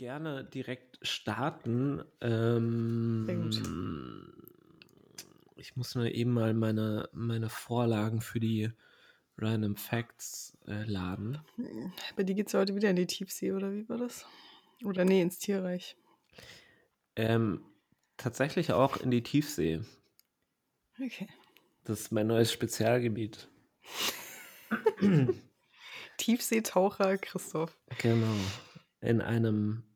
gerne direkt starten. Ähm, ich muss nur eben mal meine, meine Vorlagen für die Random Facts äh, laden. Bei dir geht es heute wieder in die Tiefsee, oder wie war das? Oder nee, ins Tierreich. Ähm, tatsächlich auch in die Tiefsee. Okay. Das ist mein neues Spezialgebiet. Tiefseetaucher Christoph. Genau. In einem.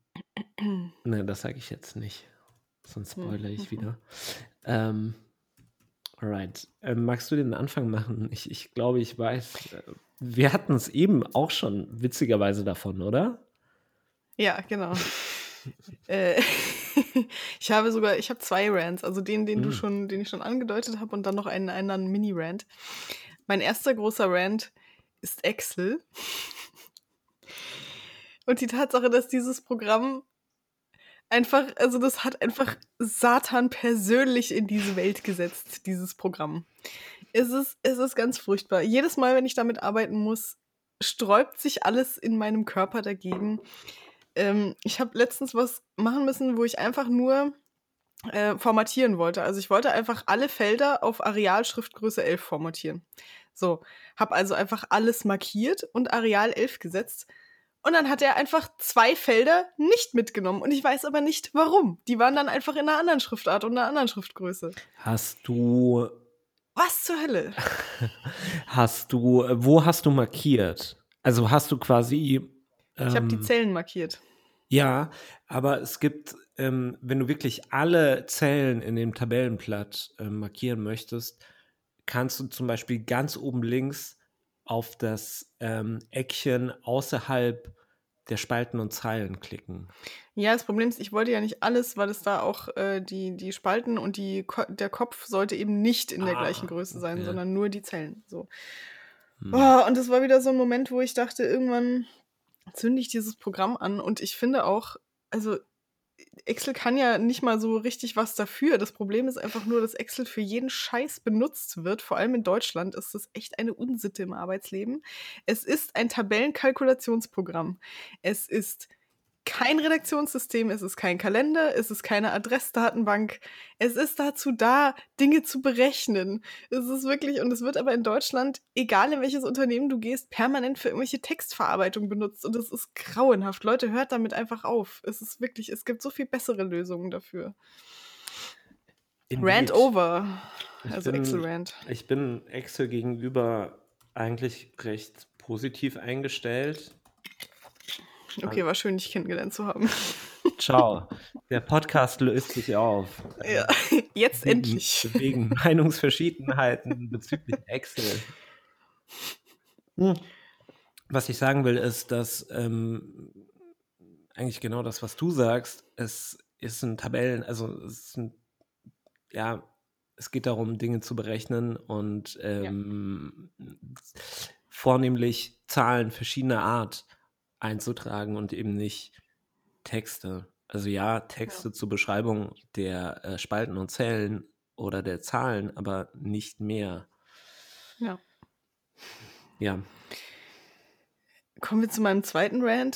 ne, das sage ich jetzt nicht. Sonst spoilere ich wieder. Ähm, alright. Ähm, magst du den Anfang machen? Ich, ich glaube, ich weiß. Äh, wir hatten es eben auch schon witzigerweise davon, oder? Ja, genau. äh, ich habe sogar, ich habe zwei Rants, also den, den mm. du schon, den ich schon angedeutet habe und dann noch einen, einen Mini-Rant. Mein erster großer Rant ist Excel. Und die Tatsache, dass dieses Programm einfach, also das hat einfach Satan persönlich in diese Welt gesetzt, dieses Programm. Es ist, es ist ganz furchtbar. Jedes Mal, wenn ich damit arbeiten muss, sträubt sich alles in meinem Körper dagegen. Ähm, ich habe letztens was machen müssen, wo ich einfach nur äh, formatieren wollte. Also ich wollte einfach alle Felder auf Arealschriftgröße 11 formatieren. So, habe also einfach alles markiert und Areal 11 gesetzt. Und dann hat er einfach zwei Felder nicht mitgenommen. Und ich weiß aber nicht, warum. Die waren dann einfach in einer anderen Schriftart und einer anderen Schriftgröße. Hast du. Was zur Hölle? Hast du. Wo hast du markiert? Also hast du quasi. Ähm, ich habe die Zellen markiert. Ja, aber es gibt, ähm, wenn du wirklich alle Zellen in dem Tabellenblatt äh, markieren möchtest, kannst du zum Beispiel ganz oben links auf das ähm, Eckchen außerhalb der Spalten und Zeilen klicken. Ja, das Problem ist, ich wollte ja nicht alles, weil es da auch äh, die, die Spalten und die Ko der Kopf sollte eben nicht in der ah, gleichen Größe sein, okay. sondern nur die Zellen. So. Hm. Oh, und das war wieder so ein Moment, wo ich dachte, irgendwann zünde ich dieses Programm an und ich finde auch, also Excel kann ja nicht mal so richtig was dafür. Das Problem ist einfach nur, dass Excel für jeden Scheiß benutzt wird. Vor allem in Deutschland ist das echt eine Unsitte im Arbeitsleben. Es ist ein Tabellenkalkulationsprogramm. Es ist kein Redaktionssystem, es ist kein Kalender, es ist keine Adressdatenbank. Es ist dazu da, Dinge zu berechnen. Es ist wirklich, und es wird aber in Deutschland, egal in welches Unternehmen du gehst, permanent für irgendwelche Textverarbeitung benutzt. Und es ist grauenhaft. Leute, hört damit einfach auf. Es ist wirklich, es gibt so viel bessere Lösungen dafür. Indeed. Rant over. Also bin, Excel Rant. Ich bin Excel gegenüber eigentlich recht positiv eingestellt. Okay, war schön, dich kennengelernt zu haben. Ciao. Der Podcast löst sich auf. Ja, jetzt wegen, endlich. Wegen Meinungsverschiedenheiten bezüglich Excel. Hm. Was ich sagen will, ist, dass ähm, eigentlich genau das, was du sagst, es ist ein Tabellen, also es ein, ja, es geht darum, Dinge zu berechnen und ähm, ja. vornehmlich Zahlen verschiedener Art einzutragen und eben nicht Texte. Also ja, Texte ja. zur Beschreibung der äh, Spalten und Zellen oder der Zahlen, aber nicht mehr. Ja. Ja. Kommen wir zu meinem zweiten Rant.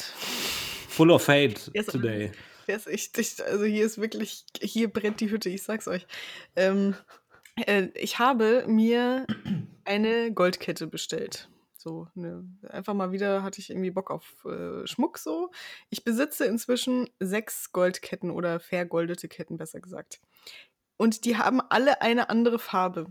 Full of hate today. Der ist echt, also hier ist wirklich, hier brennt die Hütte, ich sag's euch. Ähm, äh, ich habe mir eine Goldkette bestellt. So, ne, einfach mal wieder hatte ich irgendwie Bock auf äh, Schmuck so. Ich besitze inzwischen sechs Goldketten oder vergoldete Ketten, besser gesagt. Und die haben alle eine andere Farbe.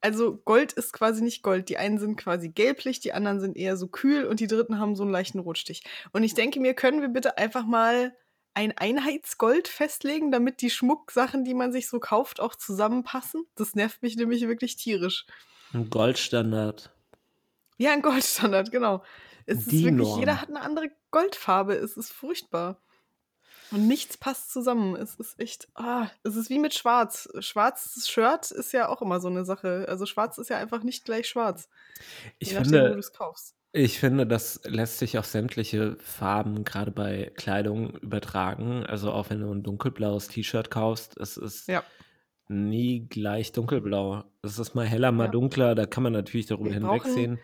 Also Gold ist quasi nicht Gold. Die einen sind quasi gelblich, die anderen sind eher so kühl und die dritten haben so einen leichten Rotstich. Und ich denke mir, können wir bitte einfach mal ein Einheitsgold festlegen, damit die Schmucksachen, die man sich so kauft, auch zusammenpassen? Das nervt mich nämlich wirklich tierisch. Ein Goldstandard. Ja, ein Goldstandard, genau. Es Die ist wirklich, Norm. jeder hat eine andere Goldfarbe. Es ist furchtbar. Und nichts passt zusammen. Es ist echt, ah, es ist wie mit Schwarz. Schwarzes Shirt ist ja auch immer so eine Sache. Also Schwarz ist ja einfach nicht gleich schwarz. Ich finde, nachdem, ich finde, das lässt sich auf sämtliche Farben, gerade bei Kleidung, übertragen. Also auch wenn du ein dunkelblaues T-Shirt kaufst, es ist ja nie gleich dunkelblau. Das ist mal heller, mal ja. dunkler. Da kann man natürlich darüber hinwegsehen.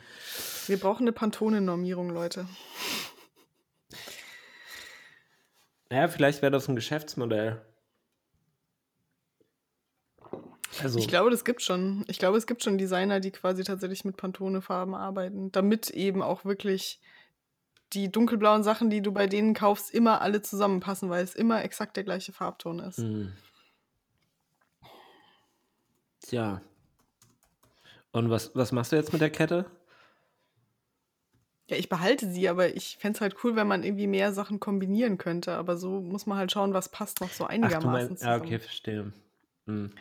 Wir brauchen eine Pantone-Normierung, Leute. Ja, vielleicht wäre das ein Geschäftsmodell. Also, ich glaube, das gibt schon. Ich glaube, es gibt schon Designer, die quasi tatsächlich mit Pantone-Farben arbeiten, damit eben auch wirklich die dunkelblauen Sachen, die du bei denen kaufst, immer alle zusammenpassen, weil es immer exakt der gleiche Farbton ist. Mhm. Tja. Und was, was machst du jetzt mit der Kette? Ja, ich behalte sie, aber ich fände es halt cool, wenn man irgendwie mehr Sachen kombinieren könnte. Aber so muss man halt schauen, was passt noch so einigermaßen Ach, du meinst, zusammen. Ja, okay, verstehe. Hm.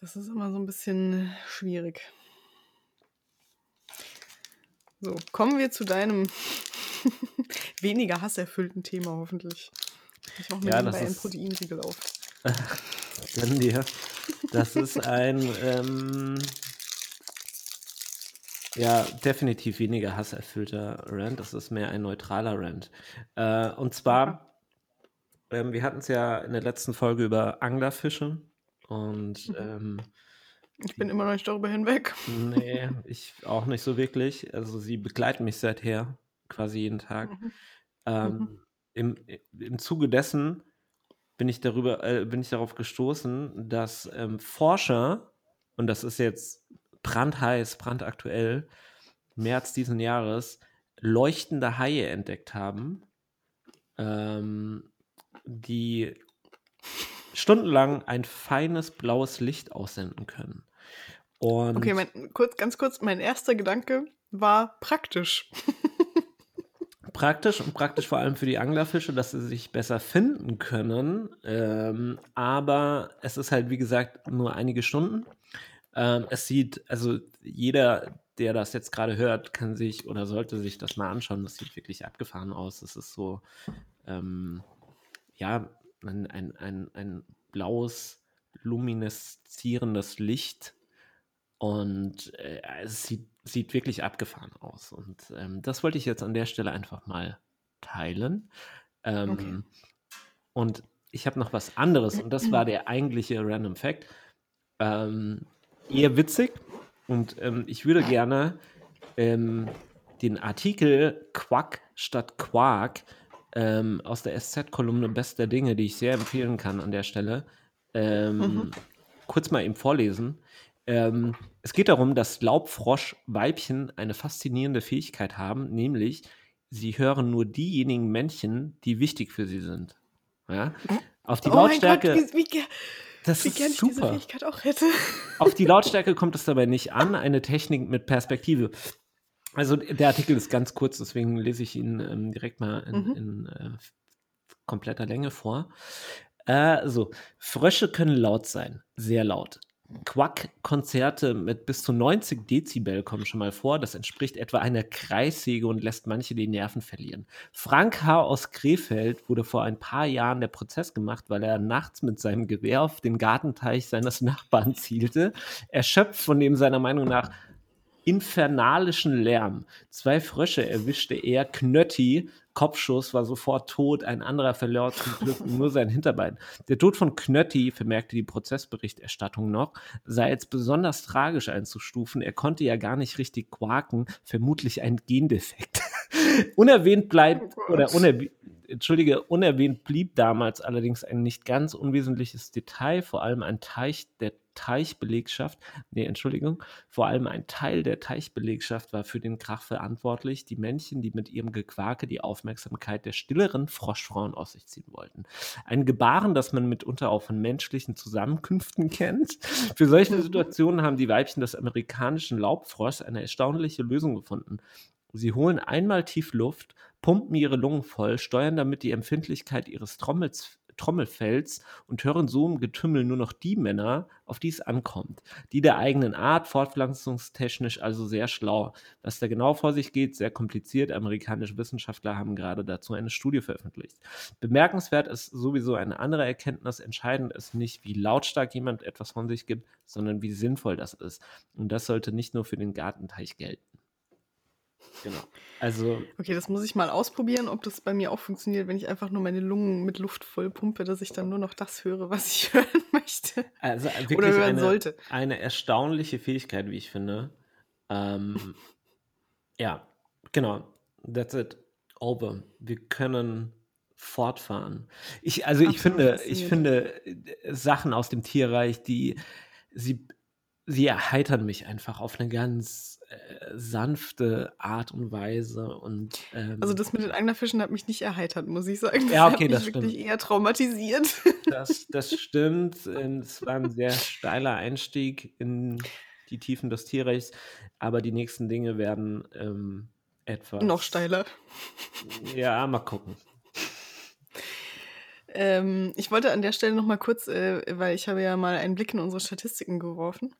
Das ist immer so ein bisschen schwierig. So, kommen wir zu deinem weniger hasserfüllten Thema hoffentlich. Ich mache mir ja, nebenbei ein Proteinsiegel auf. Gönn dir. Das ist ein ähm, ja, definitiv weniger hasserfüllter Rant. Das ist mehr ein neutraler Rant. Äh, und zwar, ähm, wir hatten es ja in der letzten Folge über Anglerfische und mhm. ähm, ich bin immer noch nicht darüber hinweg. Nee, ich auch nicht so wirklich. Also sie begleiten mich seither quasi jeden Tag. Mhm. Ähm, mhm. im, Im Zuge dessen bin ich darüber, äh, bin ich darauf gestoßen, dass ähm, Forscher, und das ist jetzt brandheiß, brandaktuell, März diesen Jahres, leuchtende Haie entdeckt haben, ähm, die stundenlang ein feines blaues Licht aussenden können. Und okay, mein, kurz, ganz kurz, mein erster Gedanke war praktisch. praktisch und praktisch vor allem für die Anglerfische, dass sie sich besser finden können. Ähm, aber es ist halt, wie gesagt, nur einige Stunden. Ähm, es sieht, also jeder, der das jetzt gerade hört, kann sich oder sollte sich das mal anschauen. Das sieht wirklich abgefahren aus. Es ist so, ähm, ja, ein, ein, ein, ein blaues, lumineszierendes Licht. Und äh, es sieht, sieht wirklich abgefahren aus. Und ähm, das wollte ich jetzt an der Stelle einfach mal teilen. Ähm, okay. Und ich habe noch was anderes, und das war der eigentliche Random Fact. Ähm, eher witzig. Und ähm, ich würde gerne ähm, den Artikel Quack statt Quark ähm, aus der SZ-Kolumne Best der Dinge, die ich sehr empfehlen kann an der Stelle, mhm. kurz mal eben vorlesen. Ähm, es geht darum, dass Laubfroschweibchen eine faszinierende Fähigkeit haben, nämlich sie hören nur diejenigen Männchen, die wichtig für sie sind. Ja? Auf die oh Lautstärke. Gott, wie, wie, das wie ist ich super. diese Fähigkeit auch hätte. Auf die Lautstärke kommt es dabei nicht an, eine Technik mit Perspektive. Also der Artikel ist ganz kurz, deswegen lese ich ihn ähm, direkt mal in, mhm. in äh, kompletter Länge vor. Äh, so, Frösche können laut sein, sehr laut. Quack-Konzerte mit bis zu 90 Dezibel kommen schon mal vor. Das entspricht etwa einer Kreissäge und lässt manche die Nerven verlieren. Frank H. aus Krefeld wurde vor ein paar Jahren der Prozess gemacht, weil er nachts mit seinem Gewehr auf den Gartenteich seines Nachbarn zielte. Erschöpft von dem seiner Meinung nach infernalischen Lärm. Zwei Frösche erwischte er, Knötti, Kopfschuss, war sofort tot, ein anderer verlor zum Glück nur sein Hinterbein. Der Tod von Knötti, vermerkte die Prozessberichterstattung noch, sei als besonders tragisch einzustufen. Er konnte ja gar nicht richtig quaken, vermutlich ein Gendefekt. unerwähnt bleibt, oh oder unerwähnt, entschuldige, unerwähnt blieb damals allerdings ein nicht ganz unwesentliches Detail, vor allem ein Teich der Teichbelegschaft, nee, Entschuldigung, vor allem ein Teil der Teichbelegschaft war für den Krach verantwortlich, die Männchen, die mit ihrem Gequake die Aufmerksamkeit der stilleren Froschfrauen aus sich ziehen wollten. Ein Gebaren, das man mitunter auch von menschlichen Zusammenkünften kennt. Für solche. Situationen haben die Weibchen des amerikanischen Laubfroschs eine erstaunliche Lösung gefunden. Sie holen einmal tief Luft, pumpen ihre Lungen voll, steuern damit die Empfindlichkeit ihres Trommels Trommelfells und hören so im Getümmel nur noch die Männer, auf die es ankommt. Die der eigenen Art, fortpflanzungstechnisch also sehr schlau. Was da genau vor sich geht, sehr kompliziert. Amerikanische Wissenschaftler haben gerade dazu eine Studie veröffentlicht. Bemerkenswert ist sowieso eine andere Erkenntnis. Entscheidend ist nicht, wie lautstark jemand etwas von sich gibt, sondern wie sinnvoll das ist. Und das sollte nicht nur für den Gartenteich gelten. Genau. Also. Okay, das muss ich mal ausprobieren, ob das bei mir auch funktioniert, wenn ich einfach nur meine Lungen mit Luft voll pumpe, dass ich dann nur noch das höre, was ich hören möchte. Also wirklich Oder hören eine, sollte. Eine erstaunliche Fähigkeit, wie ich finde. Ähm, ja, genau. That's it. Over. Wir können fortfahren. Ich, also ich finde, ich finde äh, Sachen aus dem Tierreich, die sie, sie erheitern mich einfach auf eine ganz äh, sanfte Art und Weise. Und, ähm, also das mit den Anglerfischen hat mich nicht erheitert, muss ich sagen. Das ja, okay, hat mich das wirklich stimmt. eher traumatisiert. Das, das stimmt. Es war ein sehr steiler Einstieg in die Tiefen des Tierreichs, aber die nächsten Dinge werden ähm, etwas. Noch steiler. Ja, mal gucken. Ähm, ich wollte an der Stelle noch mal kurz, äh, weil ich habe ja mal einen Blick in unsere Statistiken geworfen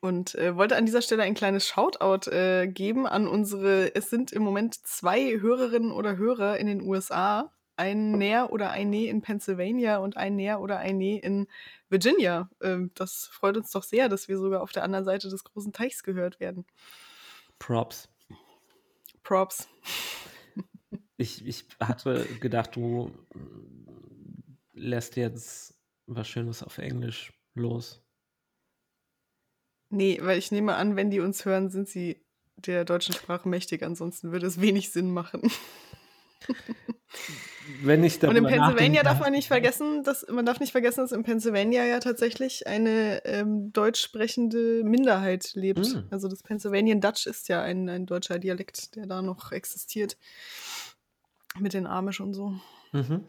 und äh, wollte an dieser Stelle ein kleines Shoutout äh, geben an unsere, es sind im Moment zwei Hörerinnen oder Hörer in den USA, ein Näher oder ein Nee in Pennsylvania und ein Näher oder ein Nee in Virginia. Ähm, das freut uns doch sehr, dass wir sogar auf der anderen Seite des großen Teichs gehört werden. Props. Props. Ich, ich hatte gedacht, du lässt jetzt was Schönes auf Englisch los. Nee, weil ich nehme an, wenn die uns hören, sind sie der deutschen Sprache mächtig. Ansonsten würde es wenig Sinn machen. wenn ich Und in Pennsylvania darf man nicht vergessen, dass man darf nicht vergessen, dass in Pennsylvania ja tatsächlich eine ähm, deutsch sprechende Minderheit lebt. Mm. Also das Pennsylvanian Dutch ist ja ein, ein deutscher Dialekt, der da noch existiert. Mit den Amish und so. Mhm.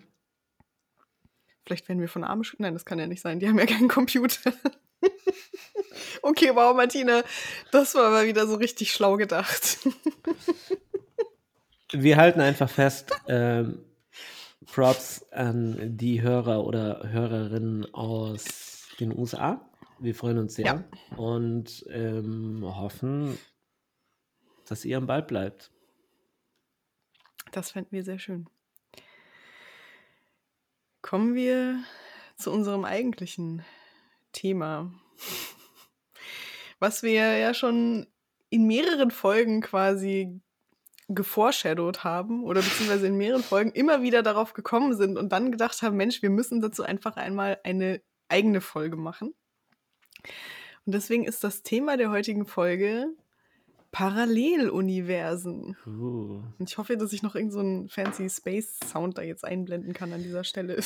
Vielleicht werden wir von Amish. Nein, das kann ja nicht sein. Die haben ja keinen Computer. okay, wow, Martina, das war mal wieder so richtig schlau gedacht. wir halten einfach fest, ähm, Props an die Hörer oder Hörerinnen aus den USA. Wir freuen uns sehr ja. und ähm, hoffen, dass ihr am Ball bleibt. Das fänden wir sehr schön. Kommen wir zu unserem eigentlichen Thema, was wir ja schon in mehreren Folgen quasi geforeshadowed haben oder beziehungsweise in mehreren Folgen immer wieder darauf gekommen sind und dann gedacht haben, Mensch, wir müssen dazu einfach einmal eine eigene Folge machen. Und deswegen ist das Thema der heutigen Folge Paralleluniversen. Uh. Und ich hoffe, dass ich noch irgendeinen so fancy Space-Sound da jetzt einblenden kann an dieser Stelle.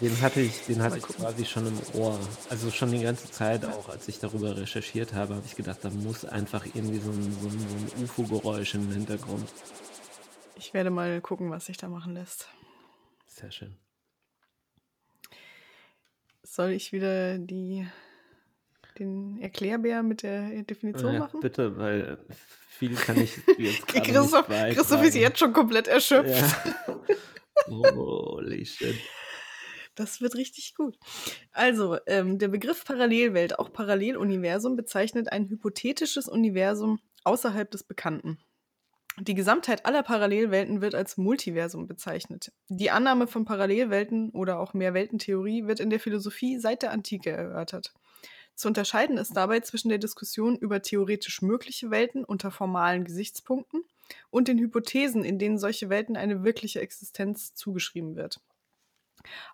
Den hatte ich, den hatte ich quasi schon im Ohr. Also schon die ganze Zeit auch, als ich darüber recherchiert habe, habe ich gedacht, da muss einfach irgendwie so ein, so ein, so ein UFO-Geräusch im Hintergrund. Ich werde mal gucken, was sich da machen lässt. Sehr schön. Soll ich wieder die den Erklärbär mit der Definition ja, machen? Bitte, weil viel kann ich jetzt gerade Christoph, nicht Christoph ist jetzt schon komplett erschöpft. Ja. Holy shit. Das wird richtig gut. Also, ähm, der Begriff Parallelwelt, auch Paralleluniversum, bezeichnet ein hypothetisches Universum außerhalb des Bekannten. Die Gesamtheit aller Parallelwelten wird als Multiversum bezeichnet. Die Annahme von Parallelwelten oder auch Mehrweltentheorie wird in der Philosophie seit der Antike erörtert. Zu unterscheiden ist dabei zwischen der Diskussion über theoretisch mögliche Welten unter formalen Gesichtspunkten und den Hypothesen, in denen solche Welten eine wirkliche Existenz zugeschrieben wird.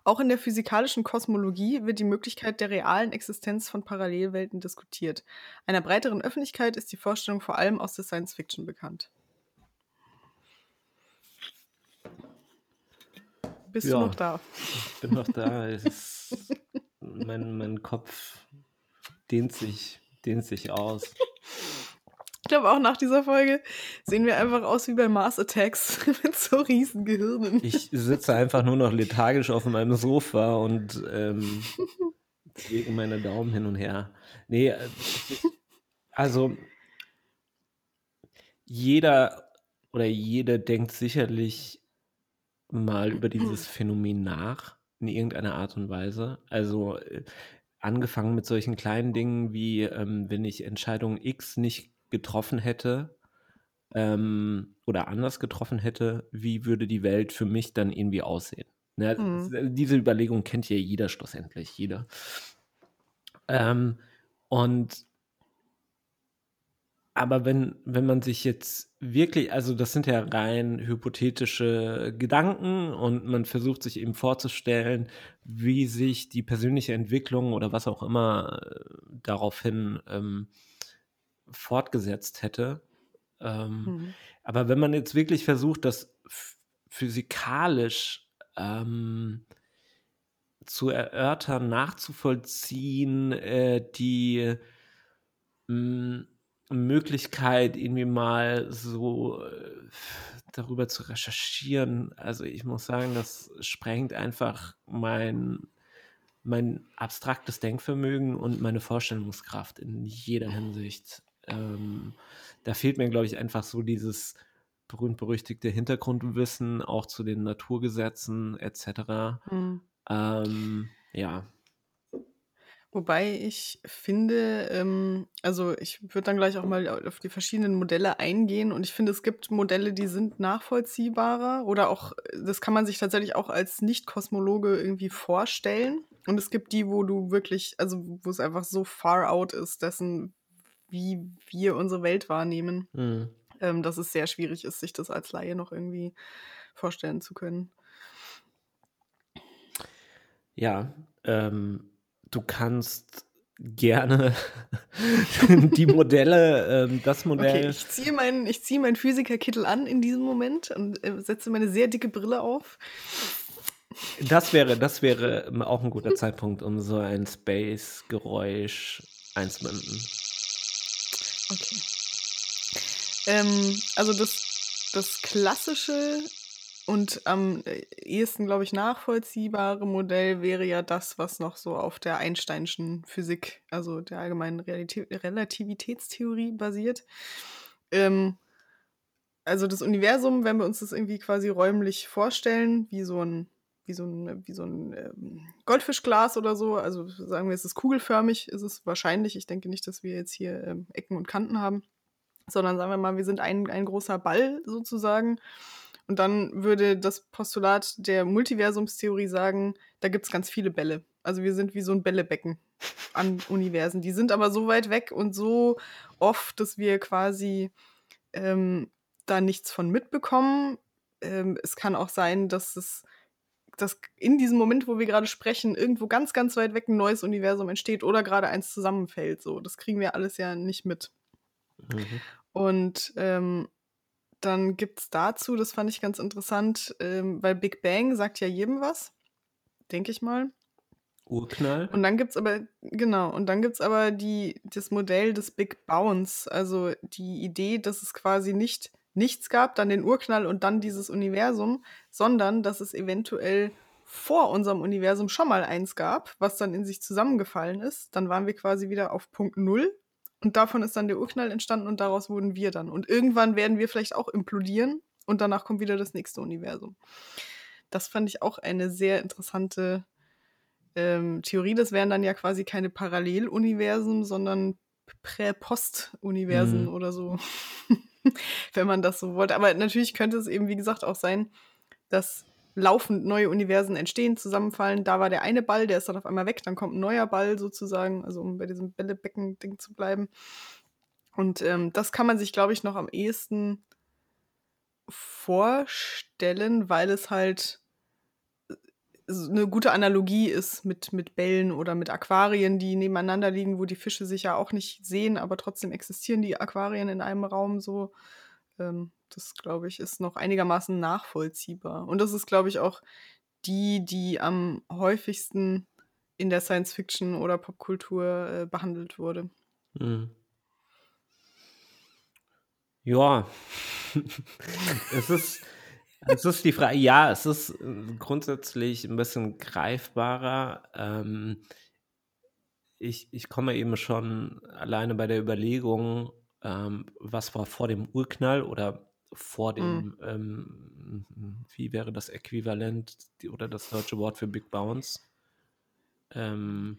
Auch in der physikalischen Kosmologie wird die Möglichkeit der realen Existenz von Parallelwelten diskutiert. Einer breiteren Öffentlichkeit ist die Vorstellung vor allem aus der Science Fiction bekannt. Bist ja, du noch da? Ich bin noch da. mein, mein Kopf dehnt sich, dehnt sich aus. Ich glaube, auch nach dieser Folge sehen wir einfach aus wie bei Mars Attacks mit so riesen Gehirnen. Ich sitze einfach nur noch lethargisch auf meinem Sofa und ähm, lege meine Daumen hin und her. Nee, äh, also jeder oder jede denkt sicherlich mal über dieses Phänomen nach, in irgendeiner Art und Weise. Also äh, angefangen mit solchen kleinen Dingen wie, ähm, wenn ich Entscheidung X nicht getroffen hätte ähm, oder anders getroffen hätte, wie würde die Welt für mich dann irgendwie aussehen? Ne? Mhm. Diese Überlegung kennt ja jeder schlussendlich, jeder. Ähm, und aber wenn, wenn man sich jetzt wirklich, also das sind ja rein hypothetische Gedanken und man versucht sich eben vorzustellen, wie sich die persönliche Entwicklung oder was auch immer äh, daraufhin ähm, fortgesetzt hätte. Ähm, mhm. Aber wenn man jetzt wirklich versucht, das physikalisch ähm, zu erörtern, nachzuvollziehen, äh, die mh, hm, Möglichkeit, irgendwie mal so äh, darüber zu recherchieren. Also ich muss sagen, das sprengt einfach mein, mein abstraktes Denkvermögen und meine Vorstellungskraft in jeder Hinsicht. Ähm, da fehlt mir, glaube ich, einfach so dieses berühmt-berüchtigte Hintergrundwissen, auch zu den Naturgesetzen etc. Mhm. Ähm, ja. Wobei ich finde, ähm, also ich würde dann gleich auch mal auf die verschiedenen Modelle eingehen und ich finde, es gibt Modelle, die sind nachvollziehbarer oder auch, das kann man sich tatsächlich auch als Nicht-Kosmologe irgendwie vorstellen. Und es gibt die, wo du wirklich, also wo es einfach so far out ist, dessen, wie wir unsere Welt wahrnehmen, mhm. ähm, dass es sehr schwierig ist, sich das als Laie noch irgendwie vorstellen zu können. Ja, ähm, du kannst gerne die Modelle, ähm, das Modell. Okay, ich ziehe meinen zieh mein Physikerkittel an in diesem Moment und äh, setze meine sehr dicke Brille auf. Das wäre, das wäre auch ein guter Zeitpunkt, um so ein Space-Geräusch einzubinden. Okay. Ähm, also das, das klassische und am äh, ehesten, glaube ich, nachvollziehbare Modell wäre ja das, was noch so auf der Einsteinschen Physik, also der allgemeinen Relati Relativitätstheorie basiert. Ähm, also das Universum, wenn wir uns das irgendwie quasi räumlich vorstellen, wie so ein, wie so ein, wie so ein ähm, Goldfischglas oder so, also sagen wir, es ist kugelförmig, ist es wahrscheinlich. Ich denke nicht, dass wir jetzt hier ähm, Ecken und Kanten haben, sondern sagen wir mal, wir sind ein, ein großer Ball sozusagen. Und dann würde das Postulat der Multiversumstheorie sagen, da gibt es ganz viele Bälle. Also wir sind wie so ein Bällebecken an Universen. Die sind aber so weit weg und so oft, dass wir quasi ähm, da nichts von mitbekommen. Ähm, es kann auch sein, dass es dass in diesem Moment, wo wir gerade sprechen, irgendwo ganz, ganz weit weg ein neues Universum entsteht oder gerade eins zusammenfällt. So, das kriegen wir alles ja nicht mit. Mhm. Und ähm, dann gibt es dazu, das fand ich ganz interessant, ähm, weil Big Bang sagt ja jedem was, denke ich mal. Urknall. Und dann gibt es aber, genau, und dann gibt es aber die, das Modell des Big Bounce, also die Idee, dass es quasi nicht nichts gab, dann den Urknall und dann dieses Universum, sondern dass es eventuell vor unserem Universum schon mal eins gab, was dann in sich zusammengefallen ist. Dann waren wir quasi wieder auf Punkt Null und davon ist dann der Urknall entstanden und daraus wurden wir dann. Und irgendwann werden wir vielleicht auch implodieren und danach kommt wieder das nächste Universum. Das fand ich auch eine sehr interessante ähm, Theorie. Das wären dann ja quasi keine Paralleluniversen, sondern Prä-Post-Universen mhm. oder so. Wenn man das so wollte. Aber natürlich könnte es eben, wie gesagt, auch sein, dass laufend neue Universen entstehen, zusammenfallen. Da war der eine Ball, der ist dann auf einmal weg, dann kommt ein neuer Ball sozusagen, also um bei diesem Bällebecken-Ding zu bleiben. Und ähm, das kann man sich, glaube ich, noch am ehesten vorstellen, weil es halt eine gute Analogie ist mit, mit Bällen oder mit Aquarien, die nebeneinander liegen, wo die Fische sich ja auch nicht sehen, aber trotzdem existieren die Aquarien in einem Raum so. Ähm, das, glaube ich, ist noch einigermaßen nachvollziehbar. Und das ist, glaube ich, auch die, die am häufigsten in der Science Fiction oder Popkultur äh, behandelt wurde. Mhm. Ja, es ist, es ist die Frage, ja, es ist äh, grundsätzlich ein bisschen greifbarer. Ähm, ich, ich komme eben schon alleine bei der Überlegung, ähm, was war vor dem Urknall oder vor dem, mhm. ähm, wie wäre das Äquivalent oder das deutsche Wort für Big Bounce? Ähm,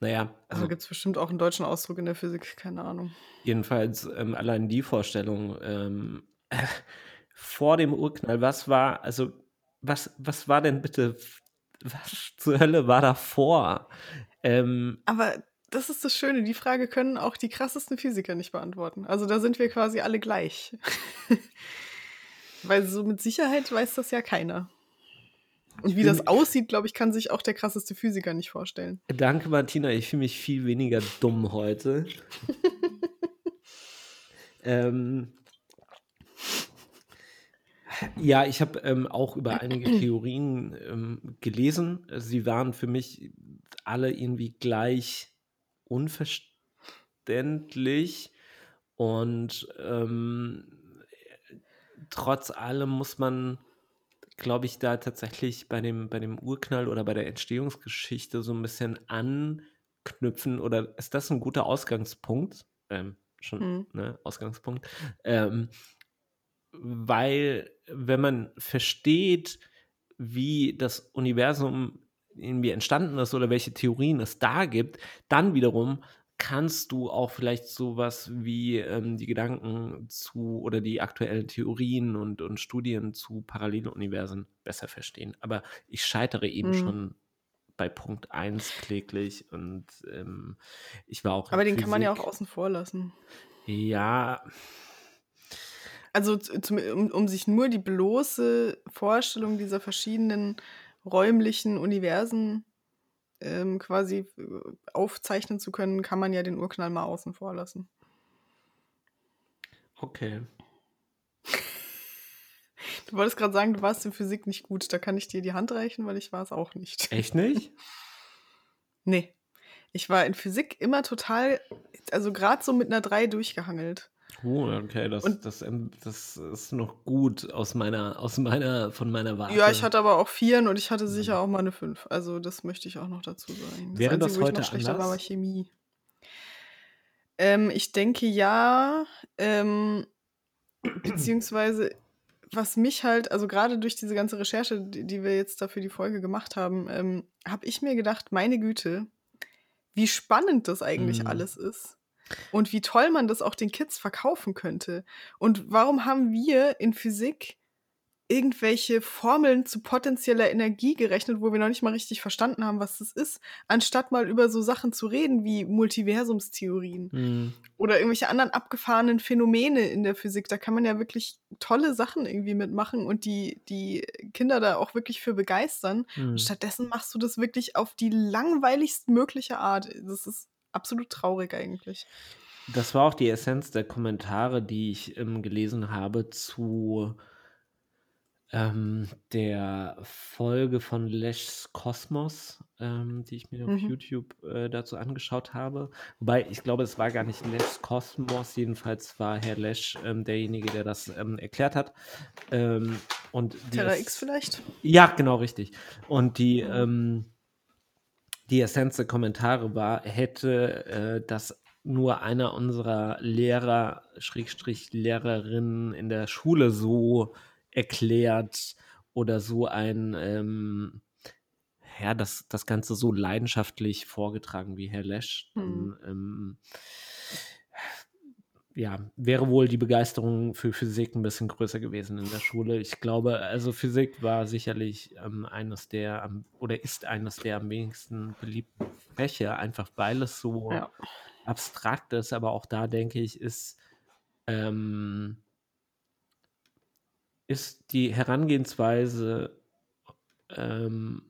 naja. Also, also gibt es bestimmt auch einen deutschen Ausdruck in der Physik, keine Ahnung. Jedenfalls ähm, allein die Vorstellung, ähm, vor dem Urknall, was war, also, was, was war denn bitte, was zur Hölle war davor? Ähm, Aber das ist das Schöne, die Frage können auch die krassesten Physiker nicht beantworten. Also da sind wir quasi alle gleich. Weil so mit Sicherheit weiß das ja keiner. Und wie das aussieht, glaube ich, kann sich auch der krasseste Physiker nicht vorstellen. Danke, Martina. Ich fühle mich viel weniger dumm heute. ähm, Ja, ich habe ähm, auch über einige Theorien ähm, gelesen. Sie waren für mich alle irgendwie gleich unverständlich. Und ähm, trotz allem muss man, glaube ich, da tatsächlich bei dem, bei dem Urknall oder bei der Entstehungsgeschichte so ein bisschen anknüpfen. Oder ist das ein guter Ausgangspunkt? Ähm, schon, mhm. ne, Ausgangspunkt. Ähm, weil wenn man versteht, wie das Universum irgendwie entstanden ist oder welche Theorien es da gibt, dann wiederum kannst du auch vielleicht sowas wie ähm, die Gedanken zu oder die aktuellen Theorien und, und Studien zu Paralleluniversen besser verstehen. Aber ich scheitere eben mhm. schon bei Punkt 1 kläglich und ähm, ich war auch. Aber den Physik. kann man ja auch außen vor lassen. Ja. Also zum, um, um sich nur die bloße Vorstellung dieser verschiedenen räumlichen Universen ähm, quasi äh, aufzeichnen zu können, kann man ja den Urknall mal außen vor lassen. Okay. Du wolltest gerade sagen, du warst in Physik nicht gut. Da kann ich dir die Hand reichen, weil ich war es auch nicht. Echt nicht? nee. Ich war in Physik immer total, also gerade so mit einer 3 durchgehangelt. Oh, okay, das, und, das, das ist noch gut aus meiner, aus meiner, von meiner Warte. Ja, ich hatte aber auch Vieren und ich hatte sicher auch mal eine Fünf. Also das möchte ich auch noch dazu sagen. Das Wäre Einzige, das heute wo ich noch schlechter anders? war, war Chemie. Ähm, ich denke ja, ähm, beziehungsweise was mich halt, also gerade durch diese ganze Recherche, die, die wir jetzt da für die Folge gemacht haben, ähm, habe ich mir gedacht, meine Güte, wie spannend das eigentlich mhm. alles ist. Und wie toll man das auch den Kids verkaufen könnte. Und warum haben wir in Physik irgendwelche Formeln zu potenzieller Energie gerechnet, wo wir noch nicht mal richtig verstanden haben, was das ist, anstatt mal über so Sachen zu reden wie Multiversumstheorien mhm. oder irgendwelche anderen abgefahrenen Phänomene in der Physik. Da kann man ja wirklich tolle Sachen irgendwie mitmachen und die, die Kinder da auch wirklich für begeistern. Mhm. Und stattdessen machst du das wirklich auf die langweiligst mögliche Art. Das ist absolut traurig eigentlich. Das war auch die Essenz der Kommentare, die ich ähm, gelesen habe zu ähm, der Folge von Lesch's Kosmos, ähm, die ich mir mhm. auf YouTube äh, dazu angeschaut habe. Wobei, ich glaube, es war gar nicht Lesch's Kosmos, jedenfalls war Herr Lesch ähm, derjenige, der das ähm, erklärt hat. Ähm, und Terra X vielleicht? Ja, genau, richtig. Und die, mhm. Die Essenz der Kommentare war, hätte äh, das nur einer unserer Lehrer, Schrägstrich Lehrerinnen in der Schule so erklärt oder so ein, ähm, ja, das, das Ganze so leidenschaftlich vorgetragen wie Herr Lesch, dann, hm. ähm, ja, wäre wohl die Begeisterung für Physik ein bisschen größer gewesen in der Schule. Ich glaube, also Physik war sicherlich ähm, eines der, oder ist eines der am wenigsten beliebten Fächer, einfach weil es so ja. abstrakt ist. Aber auch da denke ich, ist ähm, ist die Herangehensweise, ähm,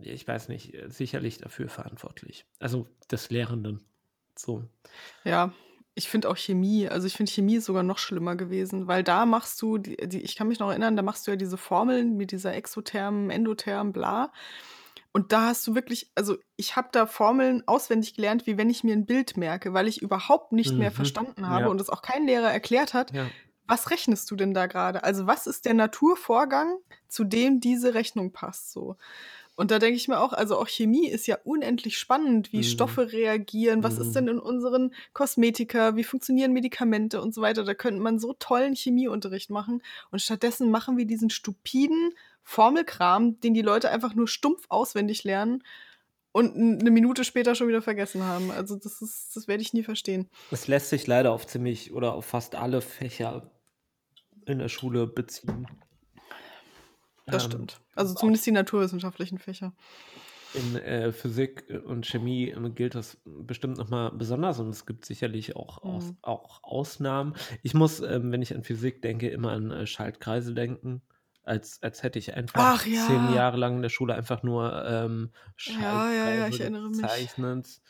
ich weiß nicht, sicherlich dafür verantwortlich. Also des Lehrenden. So. Ja, ich finde auch Chemie, also ich finde Chemie ist sogar noch schlimmer gewesen, weil da machst du, die, die, ich kann mich noch erinnern, da machst du ja diese Formeln mit dieser Exotherm, Endotherm, bla. Und da hast du wirklich, also ich habe da Formeln auswendig gelernt, wie wenn ich mir ein Bild merke, weil ich überhaupt nicht mhm. mehr verstanden habe ja. und es auch kein Lehrer erklärt hat. Ja was rechnest du denn da gerade? Also was ist der Naturvorgang, zu dem diese Rechnung passt so? Und da denke ich mir auch, also auch Chemie ist ja unendlich spannend, wie mhm. Stoffe reagieren, was mhm. ist denn in unseren Kosmetika, wie funktionieren Medikamente und so weiter. Da könnte man so tollen Chemieunterricht machen. Und stattdessen machen wir diesen stupiden Formelkram, den die Leute einfach nur stumpf auswendig lernen und eine Minute später schon wieder vergessen haben. Also das ist, das werde ich nie verstehen. Es lässt sich leider auf ziemlich oder auf fast alle Fächer in der Schule beziehen. Das ähm, stimmt. Also zumindest die naturwissenschaftlichen Fächer. In äh, Physik und Chemie ähm, gilt das bestimmt nochmal besonders und es gibt sicherlich auch, mhm. aus, auch Ausnahmen. Ich muss, ähm, wenn ich an Physik denke, immer an äh, Schaltkreise denken als, als hätte ich einfach ja. zehn Jahre lang in der Schule einfach nur ähm, ja, ja, ja, gezeichnet.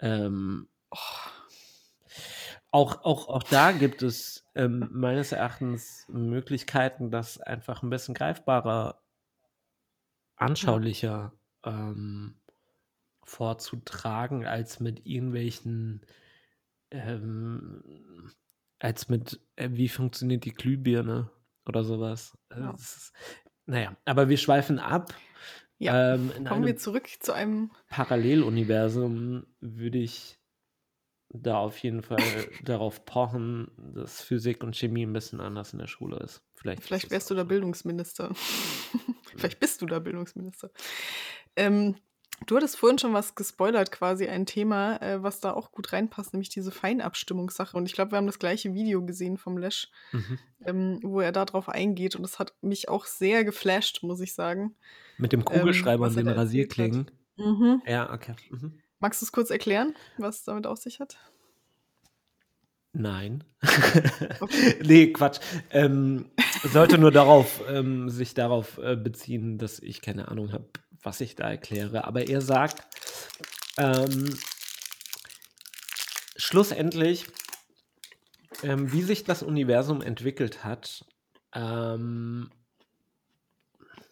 Ähm, oh. Auch, auch, auch da gibt es ähm, meines Erachtens Möglichkeiten, das einfach ein bisschen greifbarer, anschaulicher ähm, vorzutragen, als mit irgendwelchen, ähm, als mit, äh, wie funktioniert die Glühbirne oder sowas. Äh, ja. Ist, naja, aber wir schweifen ab. Ja, ähm, kommen wir zurück zu einem Paralleluniversum, würde ich da auf jeden Fall darauf pochen, dass Physik und Chemie ein bisschen anders in der Schule ist. Vielleicht, Vielleicht wärst du da Bildungsminister. Vielleicht bist du da Bildungsminister. Ähm, du hattest vorhin schon was gespoilert, quasi ein Thema, äh, was da auch gut reinpasst, nämlich diese Feinabstimmungssache. Und ich glaube, wir haben das gleiche Video gesehen vom Lesch, mhm. ähm, wo er darauf eingeht. Und das hat mich auch sehr geflasht, muss ich sagen. Mit dem Kugelschreiber ähm, und den Rasierklingen. Mhm. Ja, okay. Mhm. Magst du es kurz erklären, was es damit auf sich hat? Nein. Okay. nee, Quatsch. Ähm, sollte nur darauf, ähm, sich darauf äh, beziehen, dass ich keine Ahnung habe, was ich da erkläre. Aber er sagt, ähm, schlussendlich, ähm, wie sich das Universum entwickelt hat. Ähm,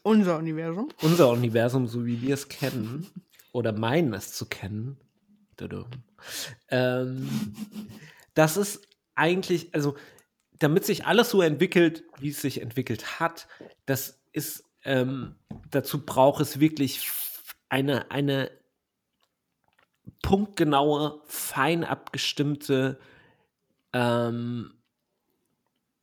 unser Universum. Unser Universum, so wie wir es kennen, oder meinen es zu kennen, ähm, das ist eigentlich, also damit sich alles so entwickelt, wie es sich entwickelt hat, das ist, ähm, dazu braucht es wirklich eine, eine punktgenaue, fein abgestimmte ähm,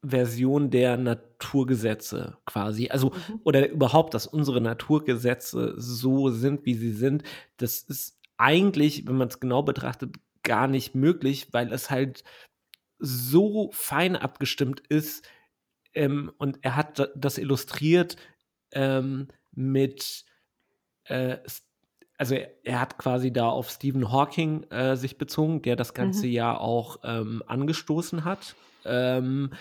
Version der Naturgesetze quasi. Also, mhm. oder überhaupt, dass unsere Naturgesetze so sind, wie sie sind. Das ist eigentlich, wenn man es genau betrachtet, gar nicht möglich, weil es halt so fein abgestimmt ist. Ähm, und er hat das illustriert ähm, mit, äh, also er, er, hat quasi da auf Stephen Hawking äh, sich bezogen, der das ganze mhm. Jahr auch ähm, angestoßen hat. Ähm,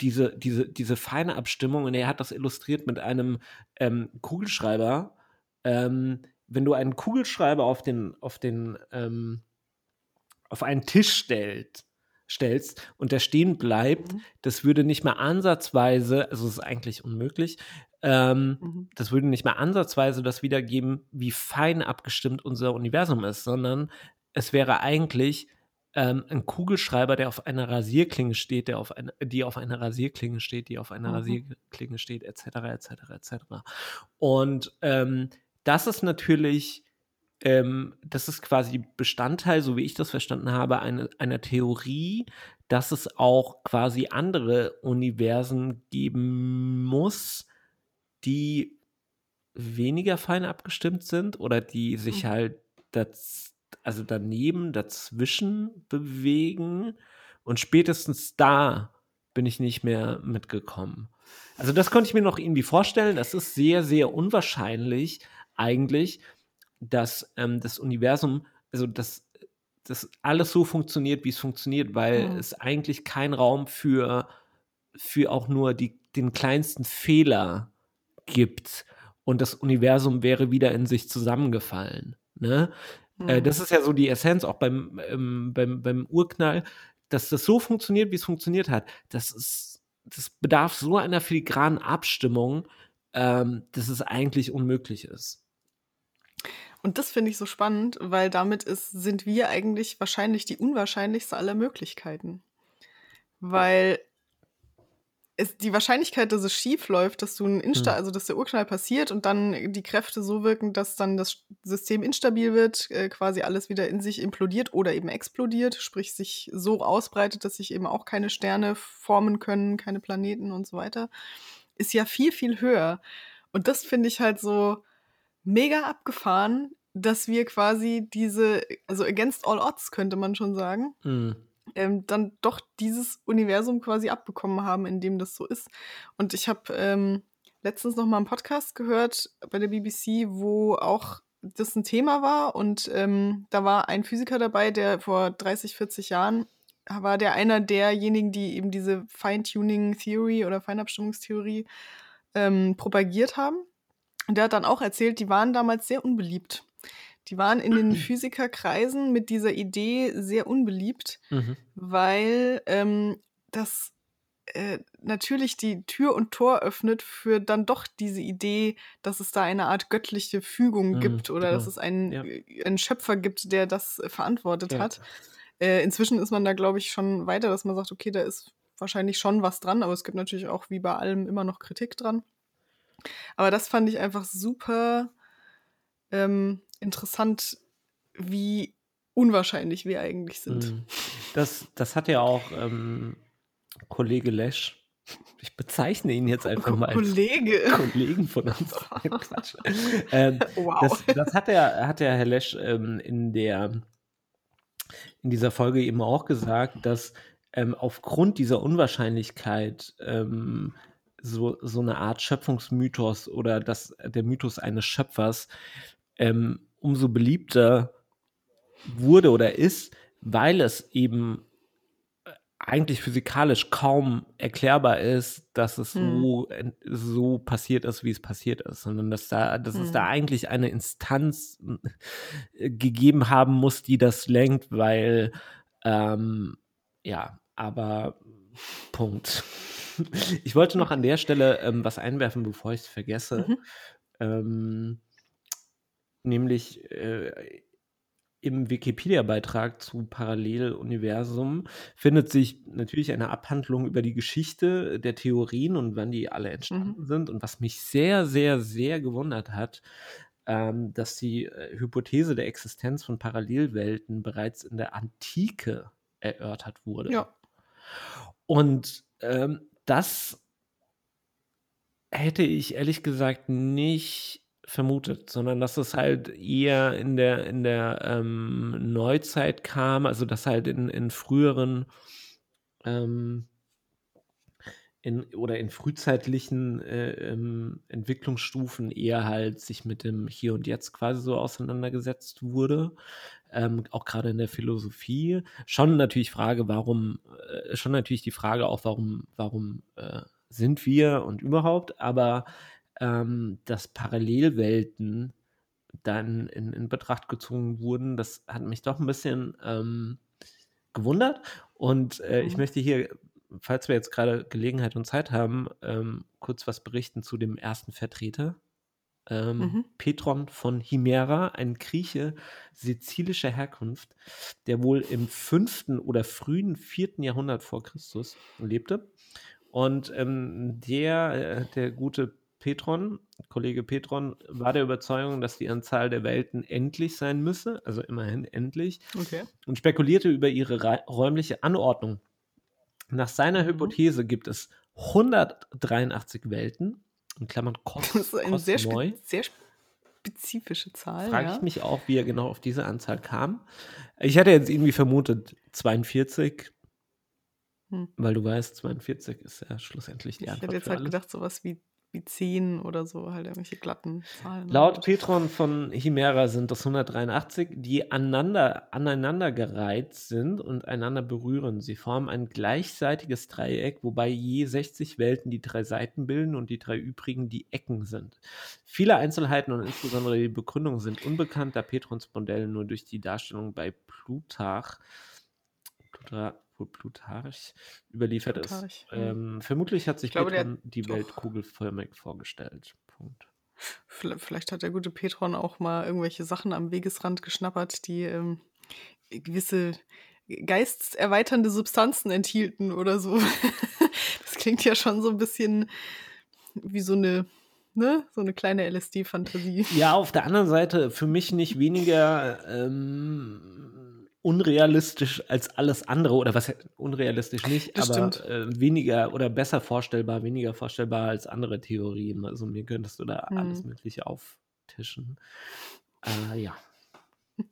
diese, diese, diese feine Abstimmung, und er hat das illustriert mit einem ähm, Kugelschreiber. Ähm, wenn du einen Kugelschreiber auf den, auf den, ähm, auf einen Tisch stellt, stellst und der stehen bleibt, mhm. das würde nicht mehr ansatzweise, also es ist eigentlich unmöglich, ähm, mhm. das würde nicht mehr ansatzweise das wiedergeben, wie fein abgestimmt unser Universum ist, sondern es wäre eigentlich ähm, ein Kugelschreiber, der auf einer Rasierklinge steht, der auf eine, die auf einer Rasierklinge steht, die auf einer mhm. Rasierklinge steht, etc., etc., etc. Und ähm, das ist natürlich, ähm, das ist quasi Bestandteil, so wie ich das verstanden habe, eine, einer Theorie, dass es auch quasi andere Universen geben muss, die weniger fein abgestimmt sind oder die sich mhm. halt das, also daneben, dazwischen bewegen. Und spätestens da bin ich nicht mehr mitgekommen. Also das konnte ich mir noch irgendwie vorstellen. Das ist sehr, sehr unwahrscheinlich eigentlich, dass ähm, das Universum, also dass das alles so funktioniert, wie es funktioniert, weil mhm. es eigentlich keinen Raum für, für auch nur die, den kleinsten Fehler gibt. Und das Universum wäre wieder in sich zusammengefallen. Ne? Äh, mhm. das ist ja so die Essenz auch beim, ähm, beim, beim Urknall, dass das so funktioniert, wie es funktioniert hat. Das ist, das bedarf so einer filigranen Abstimmung, ähm, dass es eigentlich unmöglich ist. Und das finde ich so spannend, weil damit ist, sind wir eigentlich wahrscheinlich die unwahrscheinlichste aller Möglichkeiten. Weil es, die Wahrscheinlichkeit, dass es schief läuft, dass du ein Insta, mhm. also dass der Urknall passiert und dann die Kräfte so wirken, dass dann das System instabil wird, äh, quasi alles wieder in sich implodiert oder eben explodiert, sprich sich so ausbreitet, dass sich eben auch keine Sterne formen können, keine Planeten und so weiter, ist ja viel, viel höher. Und das finde ich halt so mega abgefahren, dass wir quasi diese, also against all odds könnte man schon sagen, mhm ähm, dann doch dieses Universum quasi abbekommen haben, in dem das so ist. Und ich habe ähm, letztens noch mal einen Podcast gehört bei der BBC, wo auch das ein Thema war und ähm, da war ein Physiker dabei, der vor 30, 40 Jahren war der einer derjenigen, die eben diese Feintuning-Theory oder Feinabstimmungstheorie ähm, propagiert haben. Und der hat dann auch erzählt, die waren damals sehr unbeliebt die waren in den Physikerkreisen mit dieser Idee sehr unbeliebt, Mhm. weil ähm, das äh, natürlich die Tür und Tor öffnet für dann doch diese Idee, dass es da eine Art göttliche Fügung Mhm, gibt oder dass genau. es einen, Ja. äh, einen Schöpfer gibt, der das verantwortet Ja. hat. Äh, inzwischen ist man da, glaube ich, schon weiter, dass man sagt, okay, da ist wahrscheinlich schon was dran, aber es gibt natürlich auch wie bei allem immer noch Kritik dran. Aber das fand ich einfach super ähm, interessant, wie unwahrscheinlich wir eigentlich sind. Mhm. Das, das hat ja auch ähm, Kollege Lesch, ich bezeichne ihn jetzt einfach mal als Kollege. Kollegen von uns. Ähm, Wow. das, das hat der, hat der Herr Lesch ähm, in, der, in dieser Folge eben auch gesagt, dass ähm, aufgrund dieser Unwahrscheinlichkeit ähm, so, so eine Art Schöpfungsmythos oder das, der Mythos eines Schöpfers ähm, umso beliebter wurde oder ist, weil es eben äh, eigentlich physikalisch kaum erklärbar ist, dass es Hm. so, so passiert ist, wie es passiert ist, sondern dass da, dass es da Hm. eigentlich eine Instanz äh, gegeben haben muss, die das lenkt, weil ähm, ja, aber Punkt. Ich wollte noch an der Stelle ähm, was einwerfen, bevor ich es vergesse. Mhm. Ähm, nämlich äh, im Wikipedia-Beitrag zu Paralleluniversum findet sich natürlich eine Abhandlung über die Geschichte der Theorien und wann die alle entstanden Mhm. sind. Und was mich sehr, sehr, sehr gewundert hat, ähm, dass die äh, Hypothese der Existenz von Parallelwelten bereits in der Antike erörtert wurde. Ja. Und ähm, das hätte ich ehrlich gesagt nicht vermutet, sondern dass es halt eher in der, in der ähm, Neuzeit kam, also dass halt in, in früheren ähm, in, oder in frühzeitlichen äh, ähm, Entwicklungsstufen eher halt sich mit dem Hier und Jetzt quasi so auseinandergesetzt wurde. Ähm, auch gerade in der Philosophie. Schon natürlich Frage, warum, äh, schon natürlich die Frage auch, warum, warum äh, sind wir und überhaupt, aber ähm, dass Parallelwelten dann in, in Betracht gezogen wurden, das hat mich doch ein bisschen ähm, gewundert. Und äh, ich Mhm. möchte hier, falls wir jetzt gerade Gelegenheit und Zeit haben, ähm, kurz was berichten zu dem ersten Vertreter. Ähm, Mhm. Petron von Himera, ein Grieche sizilischer Herkunft, der wohl im 5. oder frühen 4. Jahrhundert vor Christus lebte. Und ähm, der, äh, der gute Petron, Kollege Petron, war der Überzeugung, dass die Anzahl der Welten endlich sein müsse, also immerhin endlich, Okay. und spekulierte über ihre räumliche Anordnung. Nach seiner Mhm. Hypothese gibt es 183 Welten, in Klammern Kos, Das ist eine sehr, spe sehr spezifische Zahl. Frage ja. ich mich auch, wie er genau auf diese Anzahl kam. Ich hätte jetzt irgendwie vermutet 42, Hm. weil du weißt, 42 ist ja schlussendlich die Ich Antwort hätte jetzt halt alles. gedacht, sowas wie, wie 10 oder so, halt irgendwelche glatten Zahlen. Laut. Petron von Chimera sind das 183, die aneinander, aneinandergereiht sind und einander berühren. Sie formen ein gleichseitiges Dreieck, wobei je 60 Welten die drei Seiten bilden und die drei übrigen die Ecken sind. Viele Einzelheiten und insbesondere die Begründung sind unbekannt, da Petrons Modell nur durch die Darstellung bei Plutarch, Plutarch, Plutarch überliefert Plutarch, ist. hm. Ähm, vermutlich hat sich Ich glaube, Petron die doch. Welt kugelförmig vorgestellt. Punkt. Vielleicht hat der gute Petron auch mal irgendwelche Sachen am Wegesrand geschnappert, die ähm, gewisse geistserweiternde Substanzen enthielten oder so. Das klingt ja schon so ein bisschen wie so eine, ne, so eine kleine LSD-Fantasie. Ja, auf der anderen Seite für mich nicht weniger ähm, unrealistisch als alles andere, oder was unrealistisch nicht, Das aber äh, weniger oder besser vorstellbar, weniger vorstellbar als andere Theorien. Also mir könntest du da alles Hm. Mögliche auftischen. Äh, ja.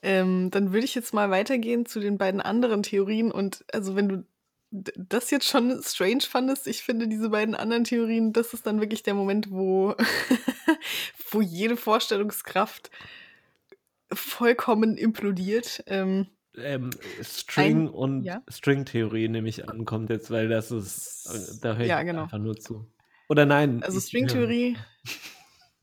Ähm, dann würde ich jetzt mal weitergehen zu den beiden anderen Theorien. Und also wenn du das jetzt schon strange fandest, ich finde diese beiden anderen Theorien, das ist dann wirklich der Moment, wo, wo jede Vorstellungskraft vollkommen implodiert. Ähm, Ähm, String ein, und ja, String-Theorie nehme ich an, kommt jetzt, weil das ist, da höre ich ja, genau. einfach nur zu. Oder nein, Also ich, ja. Stringtheorie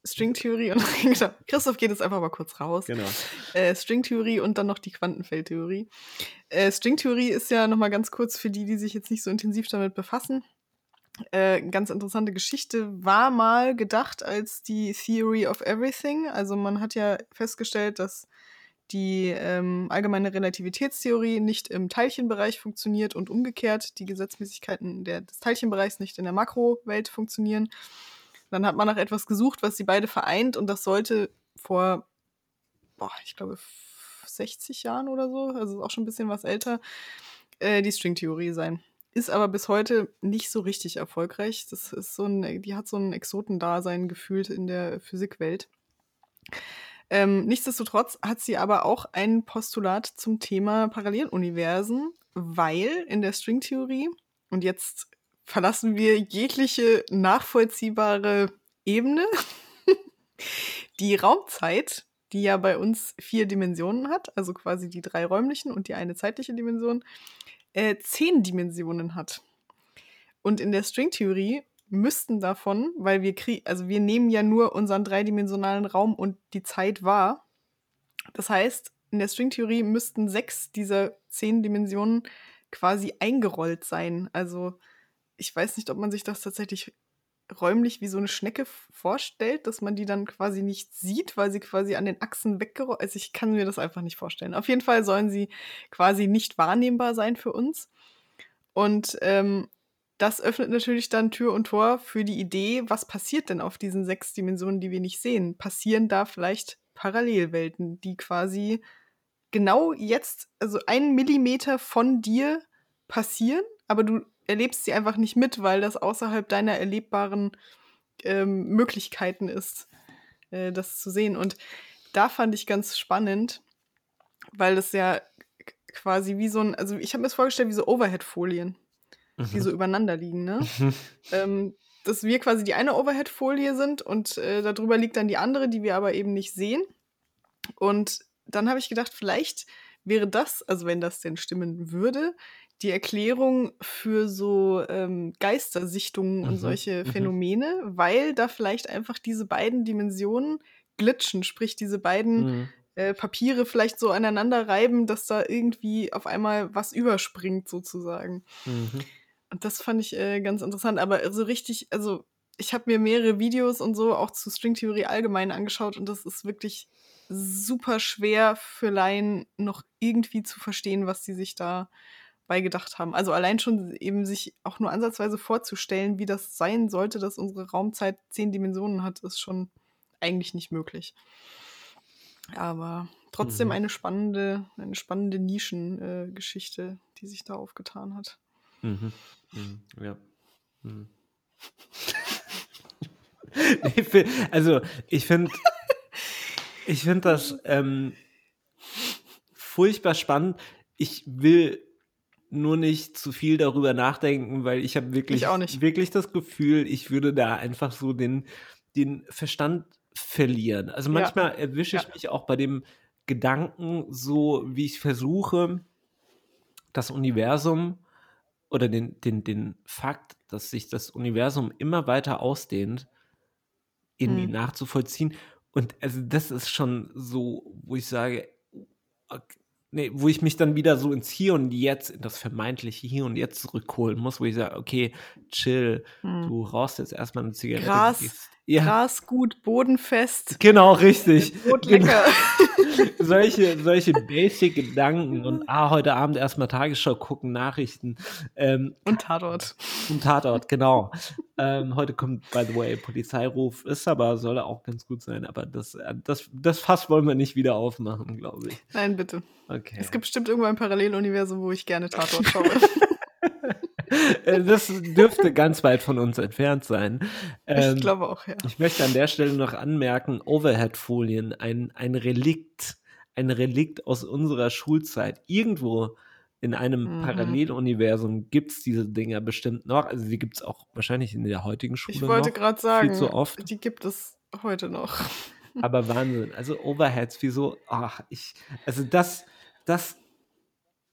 Stringtheorie und genau, Christoph geht jetzt einfach mal kurz raus. Genau. Äh, Stringtheorie und dann noch die Quantenfeldtheorie. Äh, Stringtheorie ist ja nochmal ganz kurz für die, die sich jetzt nicht so intensiv damit befassen. Äh, ganz interessante Geschichte war mal gedacht als die Theory of Everything. Also man hat ja festgestellt, dass die ähm, allgemeine Relativitätstheorie nicht im Teilchenbereich funktioniert und umgekehrt die Gesetzmäßigkeiten der, des Teilchenbereichs nicht in der Makrowelt funktionieren. Dann hat man nach etwas gesucht, was sie beide vereint und das sollte vor, boah, ich glaube, 60 Jahren oder so, also auch schon ein bisschen was älter, äh, die Stringtheorie sein. Ist aber bis heute nicht so richtig erfolgreich. Das ist so ein, die hat so ein Exotendasein gefühlt in der Physikwelt. Ähm, nichtsdestotrotz hat sie aber auch ein Postulat zum Thema Paralleluniversen, weil in der Stringtheorie, und jetzt verlassen wir jegliche nachvollziehbare Ebene, die Raumzeit, die ja bei uns vier Dimensionen hat, also quasi die drei räumlichen und die eine zeitliche Dimension, äh, zehn Dimensionen hat. Und in der Stringtheorie müssten davon, weil wir kriegen, also wir nehmen ja nur unseren dreidimensionalen Raum und die Zeit wahr. Das heißt, in der Stringtheorie müssten sechs dieser zehn Dimensionen quasi eingerollt sein. Also ich weiß nicht, ob man sich das tatsächlich räumlich wie so eine Schnecke vorstellt, dass man die dann quasi nicht sieht, weil sie quasi an den Achsen weggerollt. Also ich kann mir das einfach nicht vorstellen. Auf jeden Fall sollen sie quasi nicht wahrnehmbar sein für uns. Und ähm, das öffnet natürlich dann Tür und Tor für die Idee, was passiert denn auf diesen sechs Dimensionen, die wir nicht sehen? Passieren da vielleicht Parallelwelten, die quasi genau jetzt, also einen Millimeter von dir passieren, aber du erlebst sie einfach nicht mit, weil das außerhalb deiner erlebbaren ähm, Möglichkeiten ist, äh, das zu sehen. Und da fand ich ganz spannend, weil das ja quasi wie so ein, also ich habe mir das vorgestellt wie so Overhead-Folien die so mhm. übereinander liegen, ne? ähm, dass wir quasi die eine Overhead-Folie sind und äh, darüber liegt dann die andere, die wir aber eben nicht sehen. Und dann habe ich gedacht, vielleicht wäre das, also wenn das denn stimmen würde, die Erklärung für so ähm, Geistersichtungen mhm. und solche mhm. Phänomene, weil da vielleicht einfach diese beiden Dimensionen glitschen, sprich diese beiden mhm. äh, Papiere vielleicht so aneinander reiben, dass da irgendwie auf einmal was überspringt sozusagen. Mhm. Und das fand ich äh, ganz interessant. Aber so richtig, also ich habe mir mehrere Videos und so auch zu Stringtheorie allgemein angeschaut und das ist wirklich super schwer für Laien noch irgendwie zu verstehen, was sie sich da beigedacht haben. Also allein schon eben sich auch nur ansatzweise vorzustellen, wie das sein sollte, dass unsere Raumzeit zehn Dimensionen hat, ist schon eigentlich nicht möglich. Aber trotzdem mhm. eine spannende, eine spannende Nischengeschichte, äh, die sich da aufgetan hat. Mhm. Mhm. Ja. Mhm. also, ich finde ich finde das ähm, furchtbar spannend. Ich will nur nicht zu viel darüber nachdenken, weil ich habe wirklich, ich wirklich das Gefühl, ich würde da einfach so den, den Verstand verlieren. Also manchmal ja. erwische ich ja. mich auch bei dem Gedanken, so wie ich versuche, das Universum oder den, den, den Fakt, dass sich das Universum immer weiter ausdehnt, irgendwie mhm. nachzuvollziehen. Und also das ist schon so, wo ich sage, okay, nee, wo ich mich dann wieder so ins Hier und Jetzt, in das vermeintliche Hier und Jetzt zurückholen muss, wo ich sage, okay, chill, hm. du rauchst jetzt erstmal eine Zigarette. Gras, ja. Gras gut, bodenfest. Genau, richtig. Brot lecker. Genau. solche, solche Basic-Gedanken und ah, heute Abend erstmal Tagesschau gucken, Nachrichten. Ähm, und Tatort. Und Tatort, genau. ähm, heute kommt, by the way, Polizeiruf, ist aber, soll auch ganz gut sein, aber das, äh, das, das Fass wollen wir nicht wieder aufmachen, glaube ich. Nein, bitte. Okay. Es gibt bestimmt irgendwo ein Paralleluniversum, wo ich gerne Tatort schaue. Äh, das dürfte ganz weit von uns entfernt sein. Ähm, ich glaube auch, ja. Ich möchte an der Stelle noch anmerken, Overhead-Folien, ein, ein Relikt, ein Relikt aus unserer Schulzeit. Irgendwo in einem mhm. Paralleluniversum gibt es diese Dinger bestimmt noch. Also die gibt es auch wahrscheinlich in der heutigen Schule Ich wollte gerade sagen, viel zu oft. die gibt es heute noch. Aber Wahnsinn. Also Overheads, wieso? Ach, ich, also das, das,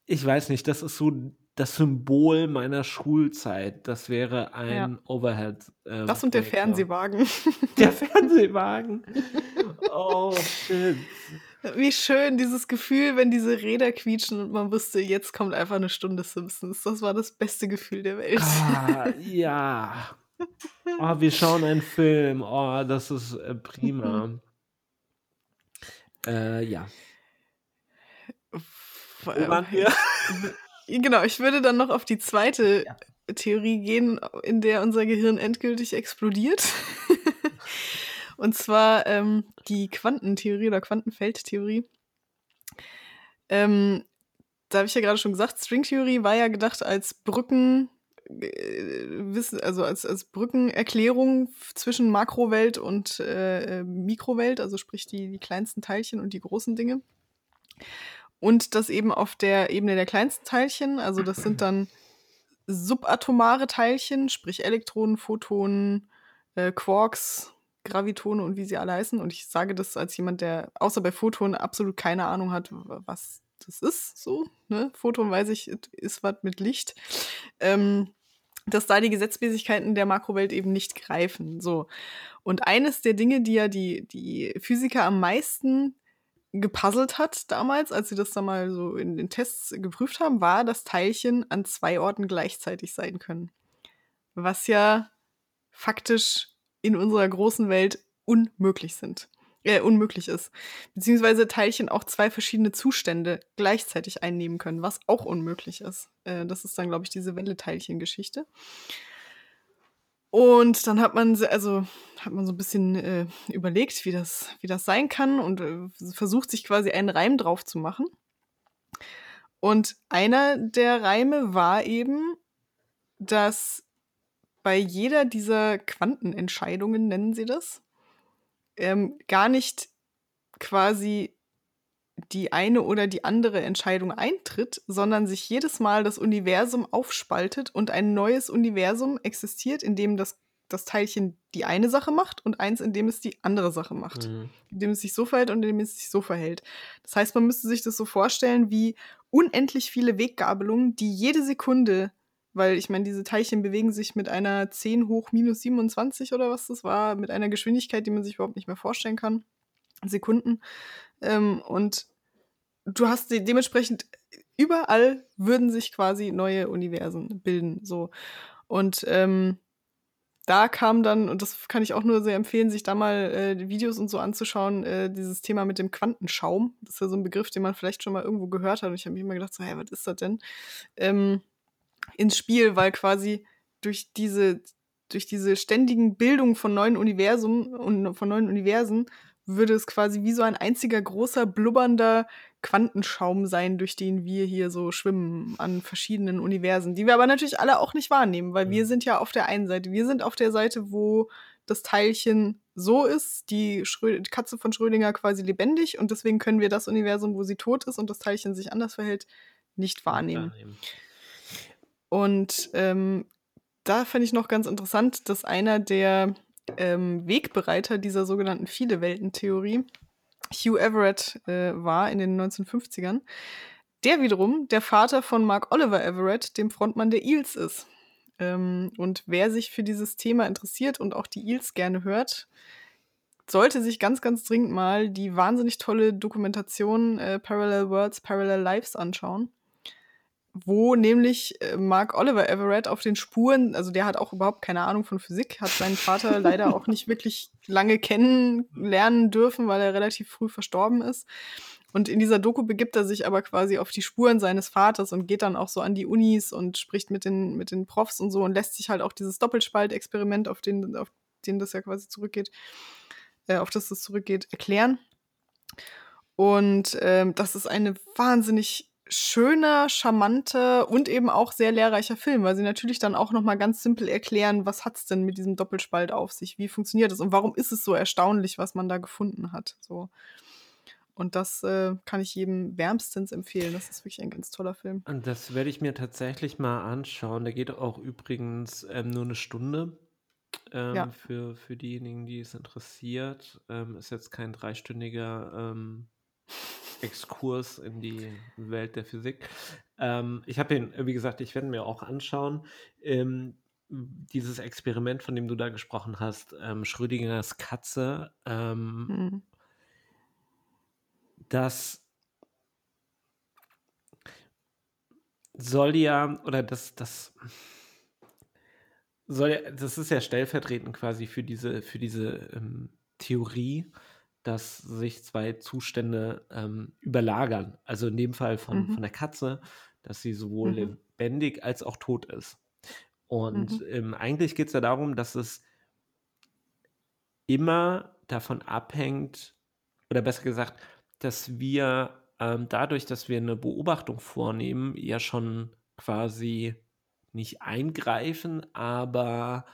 ich weiß nicht, das ist so das Symbol meiner Schulzeit. Das wäre ein Ja. Overhead. Ähm, Das und der Projektor. Fernsehwagen. Der Fernsehwagen. oh, shit. Wie schön dieses Gefühl, wenn diese Räder quietschen und man wusste, jetzt kommt einfach eine Stunde Simpsons. Das war das beste Gefühl der Welt. Ah, ja. Oh, wir schauen einen Film. Oh, das ist äh, prima. äh, ja. Wo waren wir? Genau, ich würde dann noch auf die zweite Ja. Theorie gehen, in der unser Gehirn endgültig explodiert. Und zwar ähm, die Quantentheorie oder Quantenfeldtheorie. Ähm, da habe ich ja gerade schon gesagt, Stringtheorie war ja gedacht als Brücken, äh, Wissen, also als, als Brückenerklärung zwischen Makrowelt und äh, äh, Mikrowelt, also sprich die, die kleinsten Teilchen und die großen Dinge. Und das eben auf der Ebene der kleinsten Teilchen, also das sind dann subatomare Teilchen, sprich Elektronen, Photonen, äh, Quarks, Gravitone und wie sie alle heißen. Und ich sage das als jemand, der außer bei Photonen absolut keine Ahnung hat, was das ist. So, ne? Photon weiß ich, ist was mit Licht. Ähm, dass da die Gesetzmäßigkeiten der Makrowelt eben nicht greifen. So. Und eines der Dinge, die ja die, die Physiker am meisten gepuzzelt hat damals, als sie das da mal so in den Tests geprüft haben, war, dass Teilchen an zwei Orten gleichzeitig sein können. Was ja faktisch in unserer großen Welt unmöglich sind. Äh, unmöglich ist. Beziehungsweise Teilchen auch zwei verschiedene Zustände gleichzeitig einnehmen können, was auch unmöglich ist. Äh, das ist dann, glaube ich, diese Welle-Teilchen-Geschichte. Und dann hat man, also hat man so ein bisschen äh, überlegt, wie das, wie das sein kann und äh, versucht sich quasi einen Reim drauf zu machen. Und einer der Reime war eben, dass bei jeder dieser Quantenentscheidungen, nennen sie das, ähm, gar nicht quasi die eine oder die andere Entscheidung eintritt, sondern sich jedes Mal das Universum aufspaltet und ein neues Universum existiert, in dem das, das Teilchen die eine Sache macht und eins, in dem es die andere Sache macht. Mhm. In dem es sich so verhält und in dem es sich so verhält. Das heißt, man müsste sich das so vorstellen wie unendlich viele Weggabelungen, die jede Sekunde, weil ich meine, diese Teilchen bewegen sich mit einer 10 hoch minus 27 oder was das war, mit einer Geschwindigkeit, die man sich überhaupt nicht mehr vorstellen kann. Sekunden. Ähm, und du hast de dementsprechend überall würden sich quasi neue Universen bilden. So. Und ähm, da kam dann, und das kann ich auch nur sehr empfehlen, sich da mal äh, Videos und so anzuschauen, äh, dieses Thema mit dem Quantenschaum. Das ist ja so ein Begriff, den man vielleicht schon mal irgendwo gehört hat. Und ich habe mir immer gedacht, so, hä, was ist das denn? Ähm, ins Spiel, weil quasi durch diese, durch diese ständigen Bildungen von neuen Universen und von neuen Universen würde es quasi wie so ein einziger großer blubbernder Quantenschaum sein, durch den wir hier so schwimmen an verschiedenen Universen, die wir aber natürlich alle auch nicht wahrnehmen, weil wir Mhm. sind ja auf der einen Seite, wir sind auf der Seite, wo das Teilchen so ist, die, Schrö die Katze von Schrödinger quasi lebendig und deswegen können wir das Universum, wo sie tot ist und das Teilchen sich anders verhält, nicht wahrnehmen. Wahrnehmen. Und ähm, da fand ich noch ganz interessant, dass einer der ähm, Wegbereiter dieser sogenannten Viele-Welten-Theorie Hugh Everett äh, war in den 1950ern. Der wiederum der Vater von Mark Oliver Everett, dem Frontmann der Eels ist. Ähm, und wer sich für dieses Thema interessiert und auch die Eels gerne hört, sollte sich ganz, ganz dringend mal die wahnsinnig tolle Dokumentation äh, Parallel Worlds, Parallel Lives anschauen wo nämlich äh, Mark Oliver Everett auf den Spuren, also der hat auch überhaupt keine Ahnung von Physik, hat seinen Vater leider auch nicht wirklich lange kennenlernen dürfen, weil er relativ früh verstorben ist. Und in dieser Doku begibt er sich aber quasi auf die Spuren seines Vaters und geht dann auch so an die Unis und spricht mit den, mit den Profs und so und lässt sich halt auch dieses Doppelspaltexperiment, auf den, auf den das ja quasi zurückgeht, äh, auf das das zurückgeht, erklären. Und ähm, das ist eine wahnsinnig schöner, charmanter und eben auch sehr lehrreicher Film, weil sie natürlich dann auch noch mal ganz simpel erklären, was hat's denn mit diesem Doppelspalt auf sich, wie funktioniert es und warum ist es so erstaunlich, was man da gefunden hat. So. Und das äh, kann ich jedem wärmstens empfehlen. Das ist wirklich ein ganz toller Film. Und das werde ich mir tatsächlich mal anschauen. Der geht auch übrigens ähm, nur eine Stunde. Ähm, Ja. für, für diejenigen, die es interessiert. Ähm, ist jetzt kein dreistündiger ähm, Exkurs in die Welt der Physik. Ähm, ich habe ihn, wie gesagt, ich werde mir auch anschauen. Ähm, dieses Experiment, von dem du da gesprochen hast, ähm, Schrödingers Katze, mhm. das soll ja, oder das, das soll ja, das ist ja stellvertretend quasi für diese, für diese ähm, Theorie, dass sich zwei Zustände ähm, überlagern. Also in dem Fall von, mhm. von der Katze, dass sie sowohl mhm. lebendig als auch tot ist. Und mhm. ähm, eigentlich geht es ja darum, dass es immer davon abhängt, oder besser gesagt, dass wir ähm, dadurch, dass wir eine Beobachtung vornehmen, ja schon quasi nicht eingreifen, aber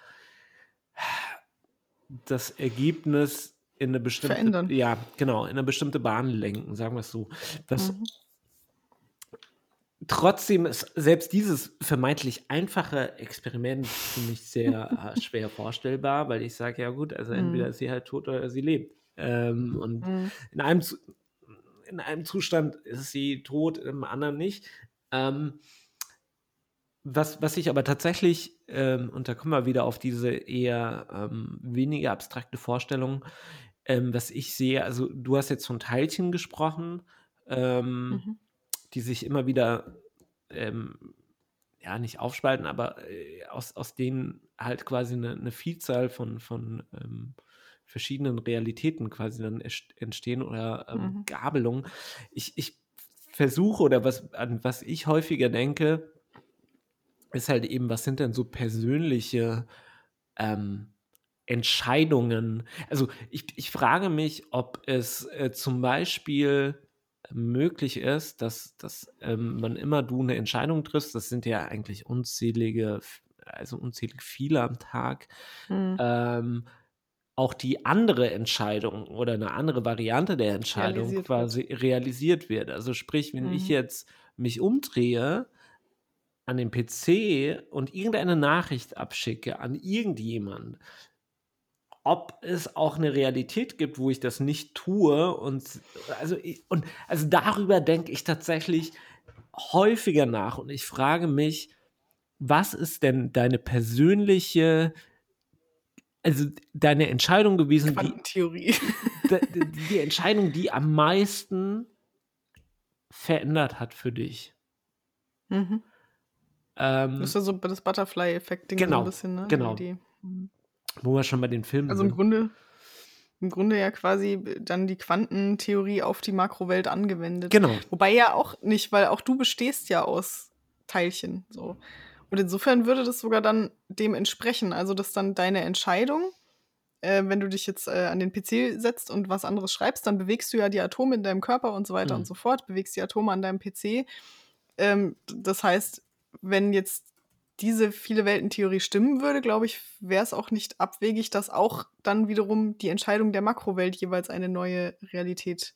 das Ergebnis in eine bestimmte Verändern. ja genau in eine bestimmte Bahn lenken, sagen wir es so. Das mhm. Trotzdem ist selbst dieses vermeintlich einfache Experiment für mich sehr äh, schwer vorstellbar, weil ich sage, ja gut, also entweder mhm. ist sie halt tot oder sie lebt. Ähm, und mhm. in, einem, in einem Zustand ist sie tot, im anderen nicht. Ähm, was, was ich aber tatsächlich, ähm, und da kommen wir wieder auf diese eher ähm, weniger abstrakte Vorstellung, ähm, was ich sehe, also du hast jetzt von Teilchen gesprochen, ähm, mhm. die sich immer wieder, ähm, ja, nicht aufspalten, aber äh, aus, aus denen halt quasi eine, eine Vielzahl von, von ähm, verschiedenen Realitäten quasi dann entstehen oder mhm. Gabelungen. Ich, ich versuche oder was, an was ich häufiger denke, ist halt eben, was sind denn so persönliche ähm, Entscheidungen? Also ich, ich frage mich, ob es äh, zum Beispiel möglich ist, dass, dass ähm, man immer du eine Entscheidung triffst, das sind ja eigentlich unzählige, also unzählig viele am Tag, mhm. ähm, auch die andere Entscheidung oder eine andere Variante der Entscheidung realisiert quasi wird. realisiert wird. Also sprich, wenn mhm. ich jetzt mich umdrehe, an den PC und irgendeine Nachricht abschicke an irgendjemand, ob es auch eine Realität gibt, wo ich das nicht tue und also und also darüber denke ich tatsächlich häufiger nach und ich frage mich, was ist denn deine persönliche also deine Entscheidung gewesen, die, die, die Entscheidung, die am meisten verändert hat für dich? Mhm. Ähm, das ist ja so das Butterfly-Effekt-Ding genau, so ein bisschen, ne? Genau. Mhm. Wo wir schon bei den Filmen Also im Grunde, im Grunde ja quasi dann die Quantentheorie auf die Makrowelt angewendet. Genau. Wobei ja auch nicht, weil auch du bestehst ja aus Teilchen. So. Und insofern würde das sogar dann dem entsprechen. Also, dass dann deine Entscheidung, äh, wenn du dich jetzt äh, an den PC setzt und was anderes schreibst, dann bewegst du ja die Atome in deinem Körper und so weiter mhm. und so fort, bewegst die Atome an deinem PC. Ähm, das heißt, wenn jetzt diese viele Welten-Theorie stimmen würde, glaube ich, wäre es auch nicht abwegig, dass auch dann wiederum die Entscheidung der Makrowelt jeweils eine neue Realität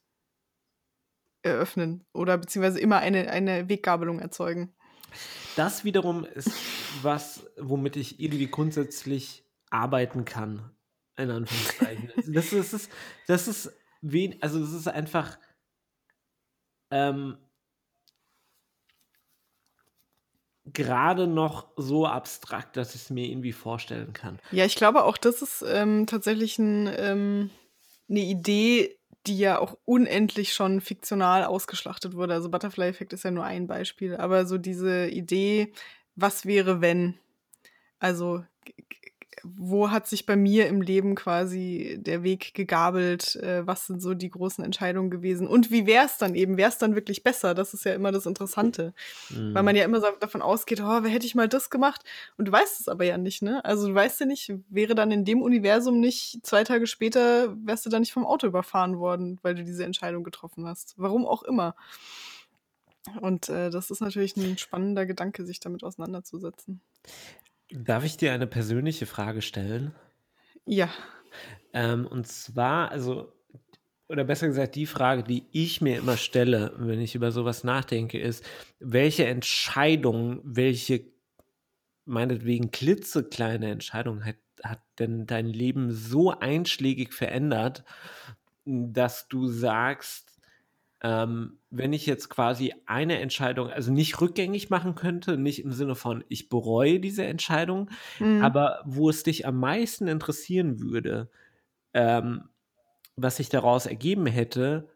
eröffnen oder beziehungsweise immer eine, eine Weggabelung erzeugen. Das wiederum ist was, womit ich irgendwie grundsätzlich arbeiten kann, in Anführungszeichen. das, ist, das ist, das ist wen, also es ist einfach ähm, gerade noch so abstrakt, dass ich es mir irgendwie vorstellen kann. Ja, ich glaube auch, das ist ähm, tatsächlich ein, ähm, eine Idee, die ja auch unendlich schon fiktional ausgeschlachtet wurde. Also Butterfly-Effekt ist ja nur ein Beispiel, aber so diese Idee, was wäre, wenn? Also wo hat sich bei mir im Leben quasi der Weg gegabelt? Äh, was sind so die großen Entscheidungen gewesen? Und wie wäre es dann eben? Wäre es dann wirklich besser? Das ist ja immer das Interessante. Mhm. Weil man ja immer so davon ausgeht, oh, wer hätte ich mal das gemacht? Und du weißt es aber ja nicht, ne? Also du weißt ja nicht, wäre dann in dem Universum nicht zwei Tage später, wärst du dann nicht vom Auto überfahren worden, weil du diese Entscheidung getroffen hast. Warum auch immer. Und äh, das ist natürlich ein spannender Gedanke, sich damit auseinanderzusetzen. Darf ich dir eine persönliche Frage stellen? Ja. Ähm, und zwar, also, oder besser gesagt, die Frage, die ich mir immer stelle, wenn ich über sowas nachdenke, ist, welche Entscheidung, welche meinetwegen klitzekleine Entscheidung hat, hat denn dein Leben so einschlägig verändert, dass du sagst, ähm, wenn ich jetzt quasi eine Entscheidung, also nicht rückgängig machen könnte, nicht im Sinne von, ich bereue diese Entscheidung, mhm. aber wo es dich am meisten interessieren würde, ähm, was sich daraus ergeben hätte,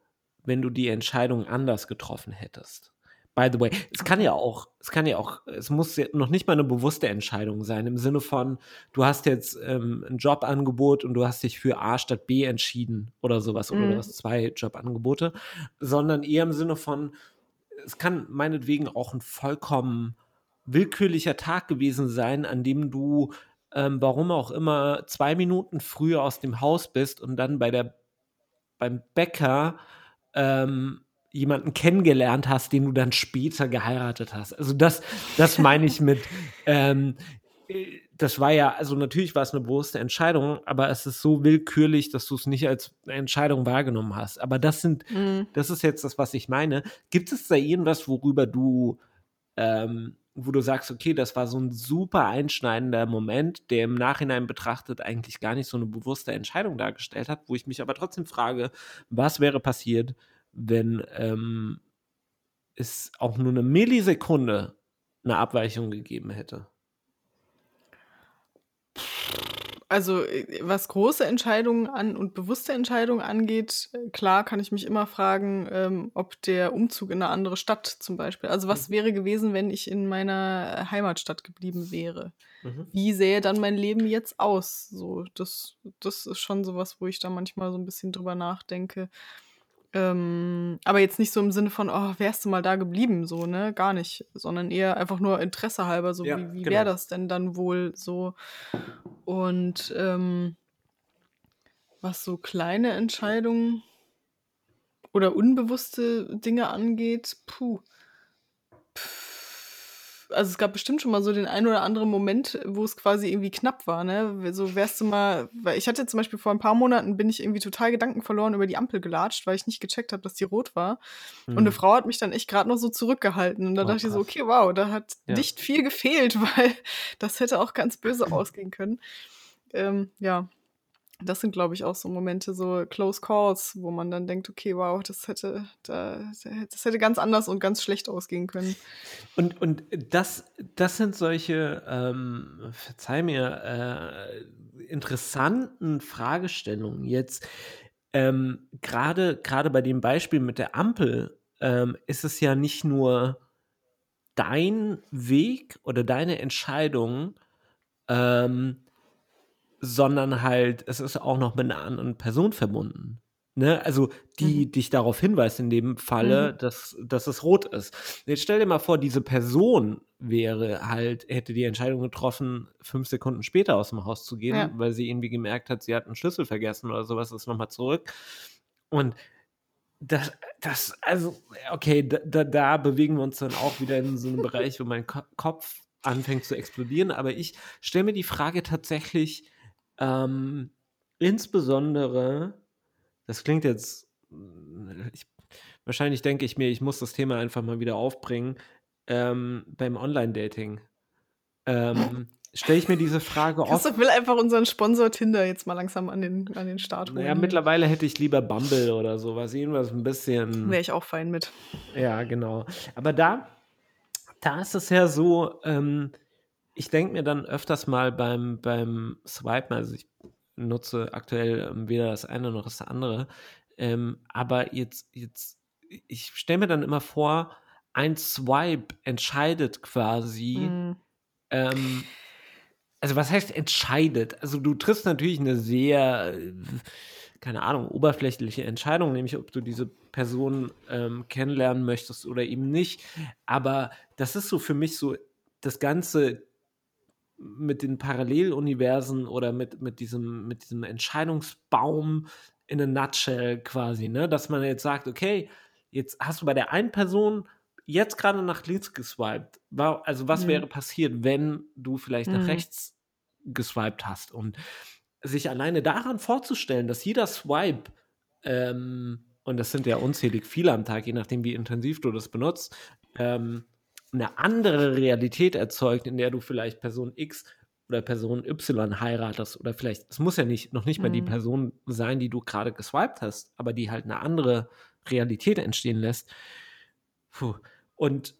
wenn du die Entscheidung anders getroffen hättest. By the way, es kann ja auch, es kann ja auch, es muss ja noch nicht mal eine bewusste Entscheidung sein, im Sinne von, du hast jetzt ähm, ein Jobangebot und du hast dich für A statt B entschieden oder sowas, mhm. oder du hast zwei Jobangebote, sondern eher im Sinne von, es kann meinetwegen auch ein vollkommen willkürlicher Tag gewesen sein, an dem du, ähm, warum auch immer, zwei Minuten früher aus dem Haus bist und dann bei der, beim Bäcker ähm, jemanden kennengelernt hast, den du dann später geheiratet hast. Also das, das meine ich mit, ähm, das war ja, also natürlich war es eine bewusste Entscheidung, aber es ist so willkürlich, dass du es nicht als Entscheidung wahrgenommen hast. Aber das sind, mhm. das ist jetzt das, was ich meine. Gibt es da irgendwas, worüber du, ähm, wo du sagst, okay, das war so ein super einschneidender Moment, der im Nachhinein betrachtet eigentlich gar nicht so eine bewusste Entscheidung dargestellt hat, wo ich mich aber trotzdem frage, was wäre passiert, wenn ähm, es auch nur eine Millisekunde eine Abweichung gegeben hätte? Also, äh, was große Entscheidungen an und bewusste Entscheidungen angeht, äh, klar kann ich mich immer fragen, ähm, ob der Umzug in eine andere Stadt zum Beispiel, also was mhm. wäre gewesen, wenn ich in meiner Heimatstadt geblieben wäre? Mhm. Wie sähe dann mein Leben jetzt aus? So, das, das ist schon sowas, wo ich da manchmal so ein bisschen drüber nachdenke. Ähm, aber jetzt nicht so im Sinne von, oh, wärst du mal da geblieben, so, ne? Gar nicht. Sondern eher einfach nur Interesse halber, so ja, wie, wie genau. wäre das denn dann wohl so? Und ähm, was so kleine Entscheidungen oder unbewusste Dinge angeht, puh. Also es gab bestimmt schon mal so den einen oder anderen Moment, wo es quasi irgendwie knapp war, ne? So wärst du mal, weil ich hatte zum Beispiel vor ein paar Monaten bin ich irgendwie total Gedanken verloren über die Ampel gelatscht, weil ich nicht gecheckt habe, dass die rot war. Mhm. Und eine mhm. Frau hat mich dann echt gerade noch so zurückgehalten. Und da oh, dachte krass. ich so, okay, wow, da hat ja. nicht viel gefehlt, weil das hätte auch ganz böse ausgehen können. Ähm, ja, das sind, glaube ich, auch so Momente, so Close Calls, wo man dann denkt, okay, wow, das hätte, das hätte ganz anders und ganz schlecht ausgehen können. Und, und das, das sind solche, ähm, verzeih mir, äh, interessanten Fragestellungen. Jetzt ähm, gerade bei dem Beispiel mit der Ampel ähm, ist es ja nicht nur dein Weg oder deine Entscheidung, ähm, sondern halt, es ist auch noch mit einer anderen Person verbunden. Ne? Also, die mhm. dich darauf hinweist, in dem Falle, mhm. dass, dass es rot ist. Jetzt stell dir mal vor, diese Person wäre halt, hätte die Entscheidung getroffen, fünf Sekunden später aus dem Haus zu gehen, ja. weil sie irgendwie gemerkt hat, sie hat einen Schlüssel vergessen oder sowas, ist nochmal zurück. Und das, das, also, okay, da, da bewegen wir uns dann auch wieder in so einem Bereich, wo mein Ko Kopf anfängt zu explodieren. Aber ich stelle mir die Frage tatsächlich, ähm, insbesondere, das klingt jetzt, ich, wahrscheinlich denke ich mir, ich muss das Thema einfach mal wieder aufbringen, ähm, beim Online-Dating. Ähm, Stelle ich mir diese Frage oft. Christoph will einfach unseren Sponsor Tinder jetzt mal langsam an den, an den Start holen. Naja, mittlerweile hätte ich lieber Bumble oder sowas. Irgendwas ein bisschen. Wäre ich auch fein mit. Ja, genau. Aber da, da ist es ja so, ähm, ich denke mir dann öfters mal beim, beim Swipen, also ich nutze aktuell ähm, weder das eine noch das andere, ähm, aber jetzt, jetzt, ich stelle mir dann immer vor, ein Swipe entscheidet quasi, mhm. ähm, also was heißt entscheidet? Also du triffst natürlich eine sehr, keine Ahnung, oberflächliche Entscheidung, nämlich ob du diese Person ähm, kennenlernen möchtest oder eben nicht. Aber das ist so für mich so das ganze mit den Paralleluniversen oder mit, mit, diesem, mit diesem Entscheidungsbaum in a nutshell quasi, ne? Dass man jetzt sagt, okay, jetzt hast du bei der einen Person jetzt gerade nach links geswiped. Also was mhm. wäre passiert, wenn du vielleicht mhm. nach rechts geswiped hast? Und sich alleine daran vorzustellen, dass jeder Swipe, ähm, und das sind ja unzählig viele am Tag, je nachdem, wie intensiv du das benutzt, ähm, eine andere Realität erzeugt, in der du vielleicht Person X oder Person Y heiratest oder vielleicht, es muss ja nicht, noch nicht mal die mhm. Person sein, die du gerade geswiped hast, aber die halt eine andere Realität entstehen lässt. Puh. Und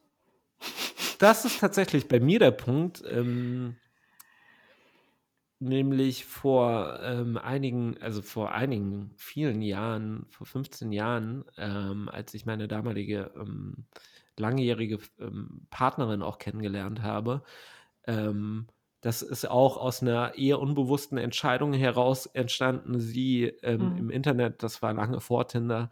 das ist tatsächlich bei mir der Punkt. Ähm, nämlich vor ähm, einigen, also vor einigen vielen Jahren, vor 15 Jahren, ähm, als ich meine damalige ähm, langjährige ähm, Partnerin auch kennengelernt habe, ähm, das ist auch aus einer eher unbewussten Entscheidung heraus entstanden, sie ähm, mhm. im Internet, das war lange vor Tinder,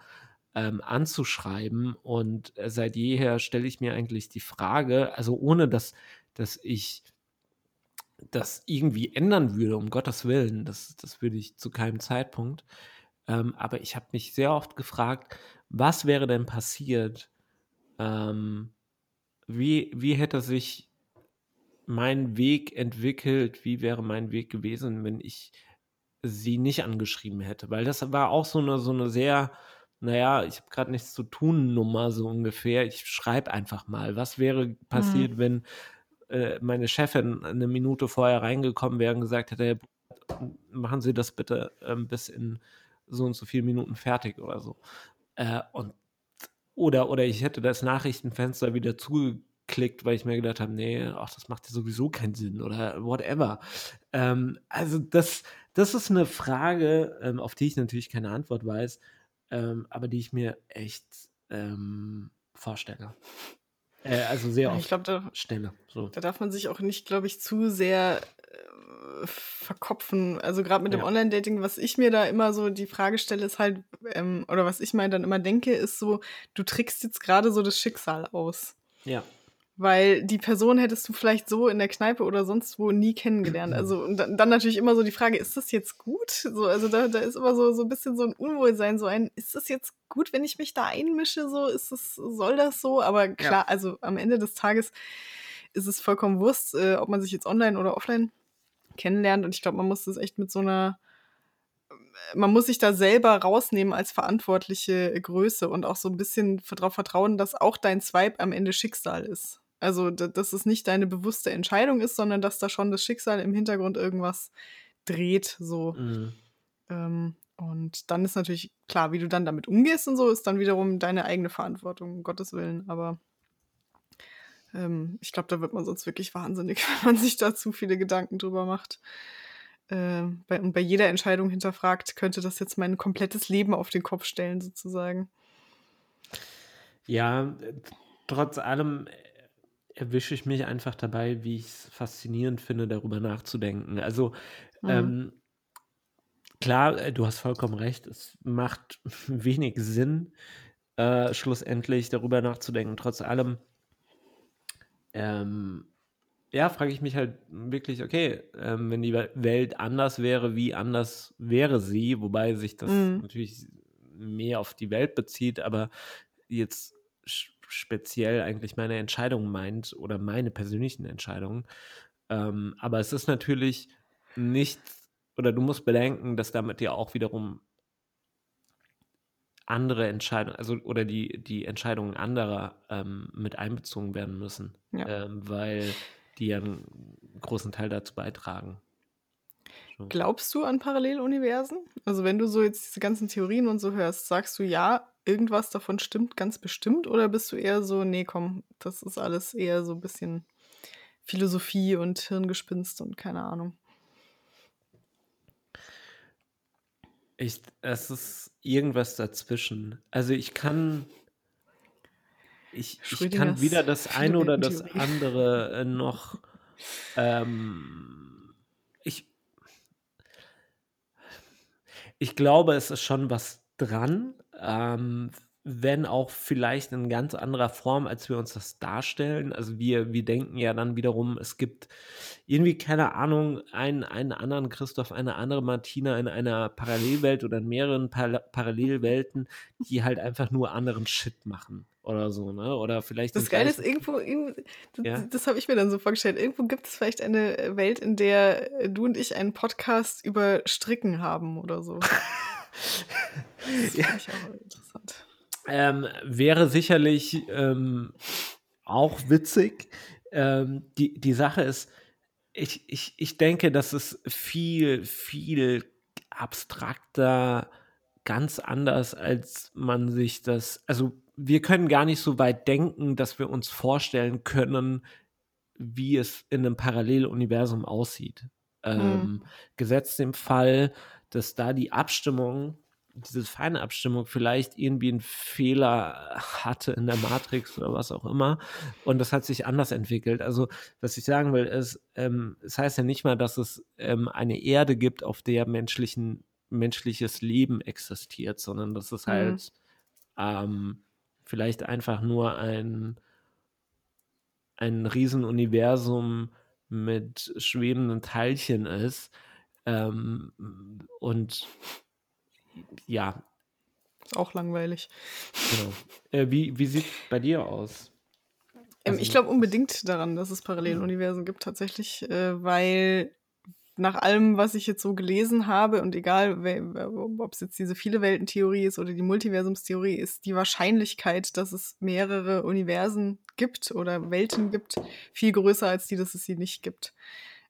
ähm, anzuschreiben. Und äh, seit jeher stelle ich mir eigentlich die Frage, also ohne dass, dass ich das irgendwie ändern würde, um Gottes Willen, das, das würde ich zu keinem Zeitpunkt. Ähm, aber ich habe mich sehr oft gefragt, was wäre denn passiert? Ähm, wie, wie hätte sich mein Weg entwickelt? Wie wäre mein Weg gewesen, wenn ich sie nicht angeschrieben hätte? Weil das war auch so eine, so eine sehr naja, ich habe gerade nichts zu tun, Nummer so ungefähr. Ich schreibe einfach mal. Was wäre passiert, mhm. wenn äh, meine Chefin eine Minute vorher reingekommen wäre und gesagt hätte, machen Sie das bitte ähm, bis in so und so viele Minuten fertig oder so. Äh, und oder, oder ich hätte das Nachrichtenfenster wieder zugeklickt, weil ich mir gedacht habe, nee, ach, das macht ja sowieso keinen Sinn oder whatever. Ähm, also das, das ist eine Frage, ähm, auf die ich natürlich keine Antwort weiß ähm, aber die ich mir echt ähm, vorstelle. Äh, also sehr oft ich glaub, da, stelle. So. Da darf man sich auch nicht, glaube ich, zu sehr verkopfen. Also gerade mit dem ja. Online-Dating, was ich mir da immer so die Frage stelle, ist halt, ähm, oder was ich mir dann immer denke, ist so, du trickst jetzt gerade so das Schicksal aus. Ja. Weil die Person hättest du vielleicht so in der Kneipe oder sonst wo nie kennengelernt. Also und dann, natürlich immer so die Frage, ist das jetzt gut? So, also da, da ist immer so, so ein bisschen so ein Unwohlsein, so ein, ist das jetzt gut, wenn ich mich da einmische? So, ist das, soll das so? Aber klar, ja. also am Ende des Tages ist es vollkommen Wurst, äh, ob man sich jetzt online oder offline kennenlernt. Und ich glaube, man muss das echt mit so einer man muss sich da selber rausnehmen als verantwortliche Größe und auch so ein bisschen darauf vertrauen, dass auch dein Swipe am Ende Schicksal ist. Also, dass es nicht deine bewusste Entscheidung ist, sondern dass da schon das Schicksal im Hintergrund irgendwas dreht, so. Mhm. Ähm, und dann ist natürlich klar, wie du dann damit umgehst und so, ist dann wiederum deine eigene Verantwortung, um Gottes Willen. Aber ähm, ich glaube, da wird man sonst wirklich wahnsinnig, wenn man sich da zu viele Gedanken drüber macht. Äh, bei, und bei jeder Entscheidung hinterfragt, könnte das jetzt mein komplettes Leben auf den Kopf stellen, sozusagen. Ja, trotz allem erwische ich mich einfach dabei, wie ich es faszinierend finde, darüber nachzudenken. Also, mhm. ähm, klar, äh, du hast vollkommen recht, es macht wenig Sinn, äh, schlussendlich darüber nachzudenken. Trotz allem, ähm, ja, frage ich mich halt wirklich, okay, ähm, wenn die Welt anders wäre, wie anders wäre sie? Wobei sich das mhm. natürlich mehr auf die Welt bezieht, aber jetzt speziell eigentlich meine Entscheidung meint oder meine persönlichen Entscheidungen. Ähm, aber es ist natürlich nicht, oder du musst bedenken, dass damit ja auch wiederum andere Entscheidungen, also oder die, die Entscheidungen anderer ähm, mit einbezogen werden müssen, ja. ähm, weil die ja einen großen Teil dazu beitragen. So. Glaubst du an Paralleluniversen? Also wenn du so jetzt diese ganzen Theorien und so hörst, sagst du ja, irgendwas davon stimmt ganz bestimmt oder bist du eher so, nee, komm, das ist alles eher so ein bisschen Philosophie und Hirngespinst und keine Ahnung? Ich, es ist irgendwas dazwischen. Also ich kann, ich, ich kann weder das eine oder das andere äh, noch, ähm, ich, ich glaube, es ist schon was dran, ähm, wenn auch vielleicht in ganz anderer Form, als wir uns das darstellen. Also wir, wir denken ja dann wiederum, es gibt irgendwie, keine Ahnung, einen, einen anderen Christoph, eine andere Martina in einer Parallelwelt oder in mehreren Par Parallelwelten, die halt einfach nur anderen Shit machen oder so, ne? Oder vielleicht. Das Geile ist, irgendwo, irgendwo das, ja? das habe ich mir dann so vorgestellt, irgendwo gibt es vielleicht eine Welt, in der du und ich einen Podcast über Stricken haben oder so. Das ja. ich auch interessant. Ähm, wäre sicherlich ähm, auch witzig. Ähm, die, die Sache ist, ich, ich, ich denke, dass es viel, viel abstrakter, ganz anders, als man sich das, also wir können gar nicht so weit denken, dass wir uns vorstellen können, wie es in einem Paralleluniversum aussieht. Mhm. Gesetzt im Fall, dass da die Abstimmung, diese feine Abstimmung vielleicht irgendwie einen Fehler hatte in der Matrix oder was auch immer und das hat sich anders entwickelt. Also was ich sagen will, ist, ähm, es heißt ja nicht mal, dass es ähm, eine Erde gibt, auf der menschlichen, menschliches Leben existiert, sondern dass es mhm. halt mhm. vielleicht einfach nur ein ein Riesenuniversum mit schwebenden Teilchen ist. Ähm, und ja. Ist auch langweilig. Genau. Äh, wie wie sieht es bei dir aus? Ähm, also, ich glaube unbedingt daran, dass es Paralleluniversen gibt, tatsächlich, äh, weil nach allem, was ich jetzt so gelesen habe, und egal, ob es jetzt diese viele Welten-Theorie ist oder die Multiversumstheorie, ist die Wahrscheinlichkeit, dass es mehrere Universen gibt oder Welten gibt, viel größer als die, dass es sie nicht gibt.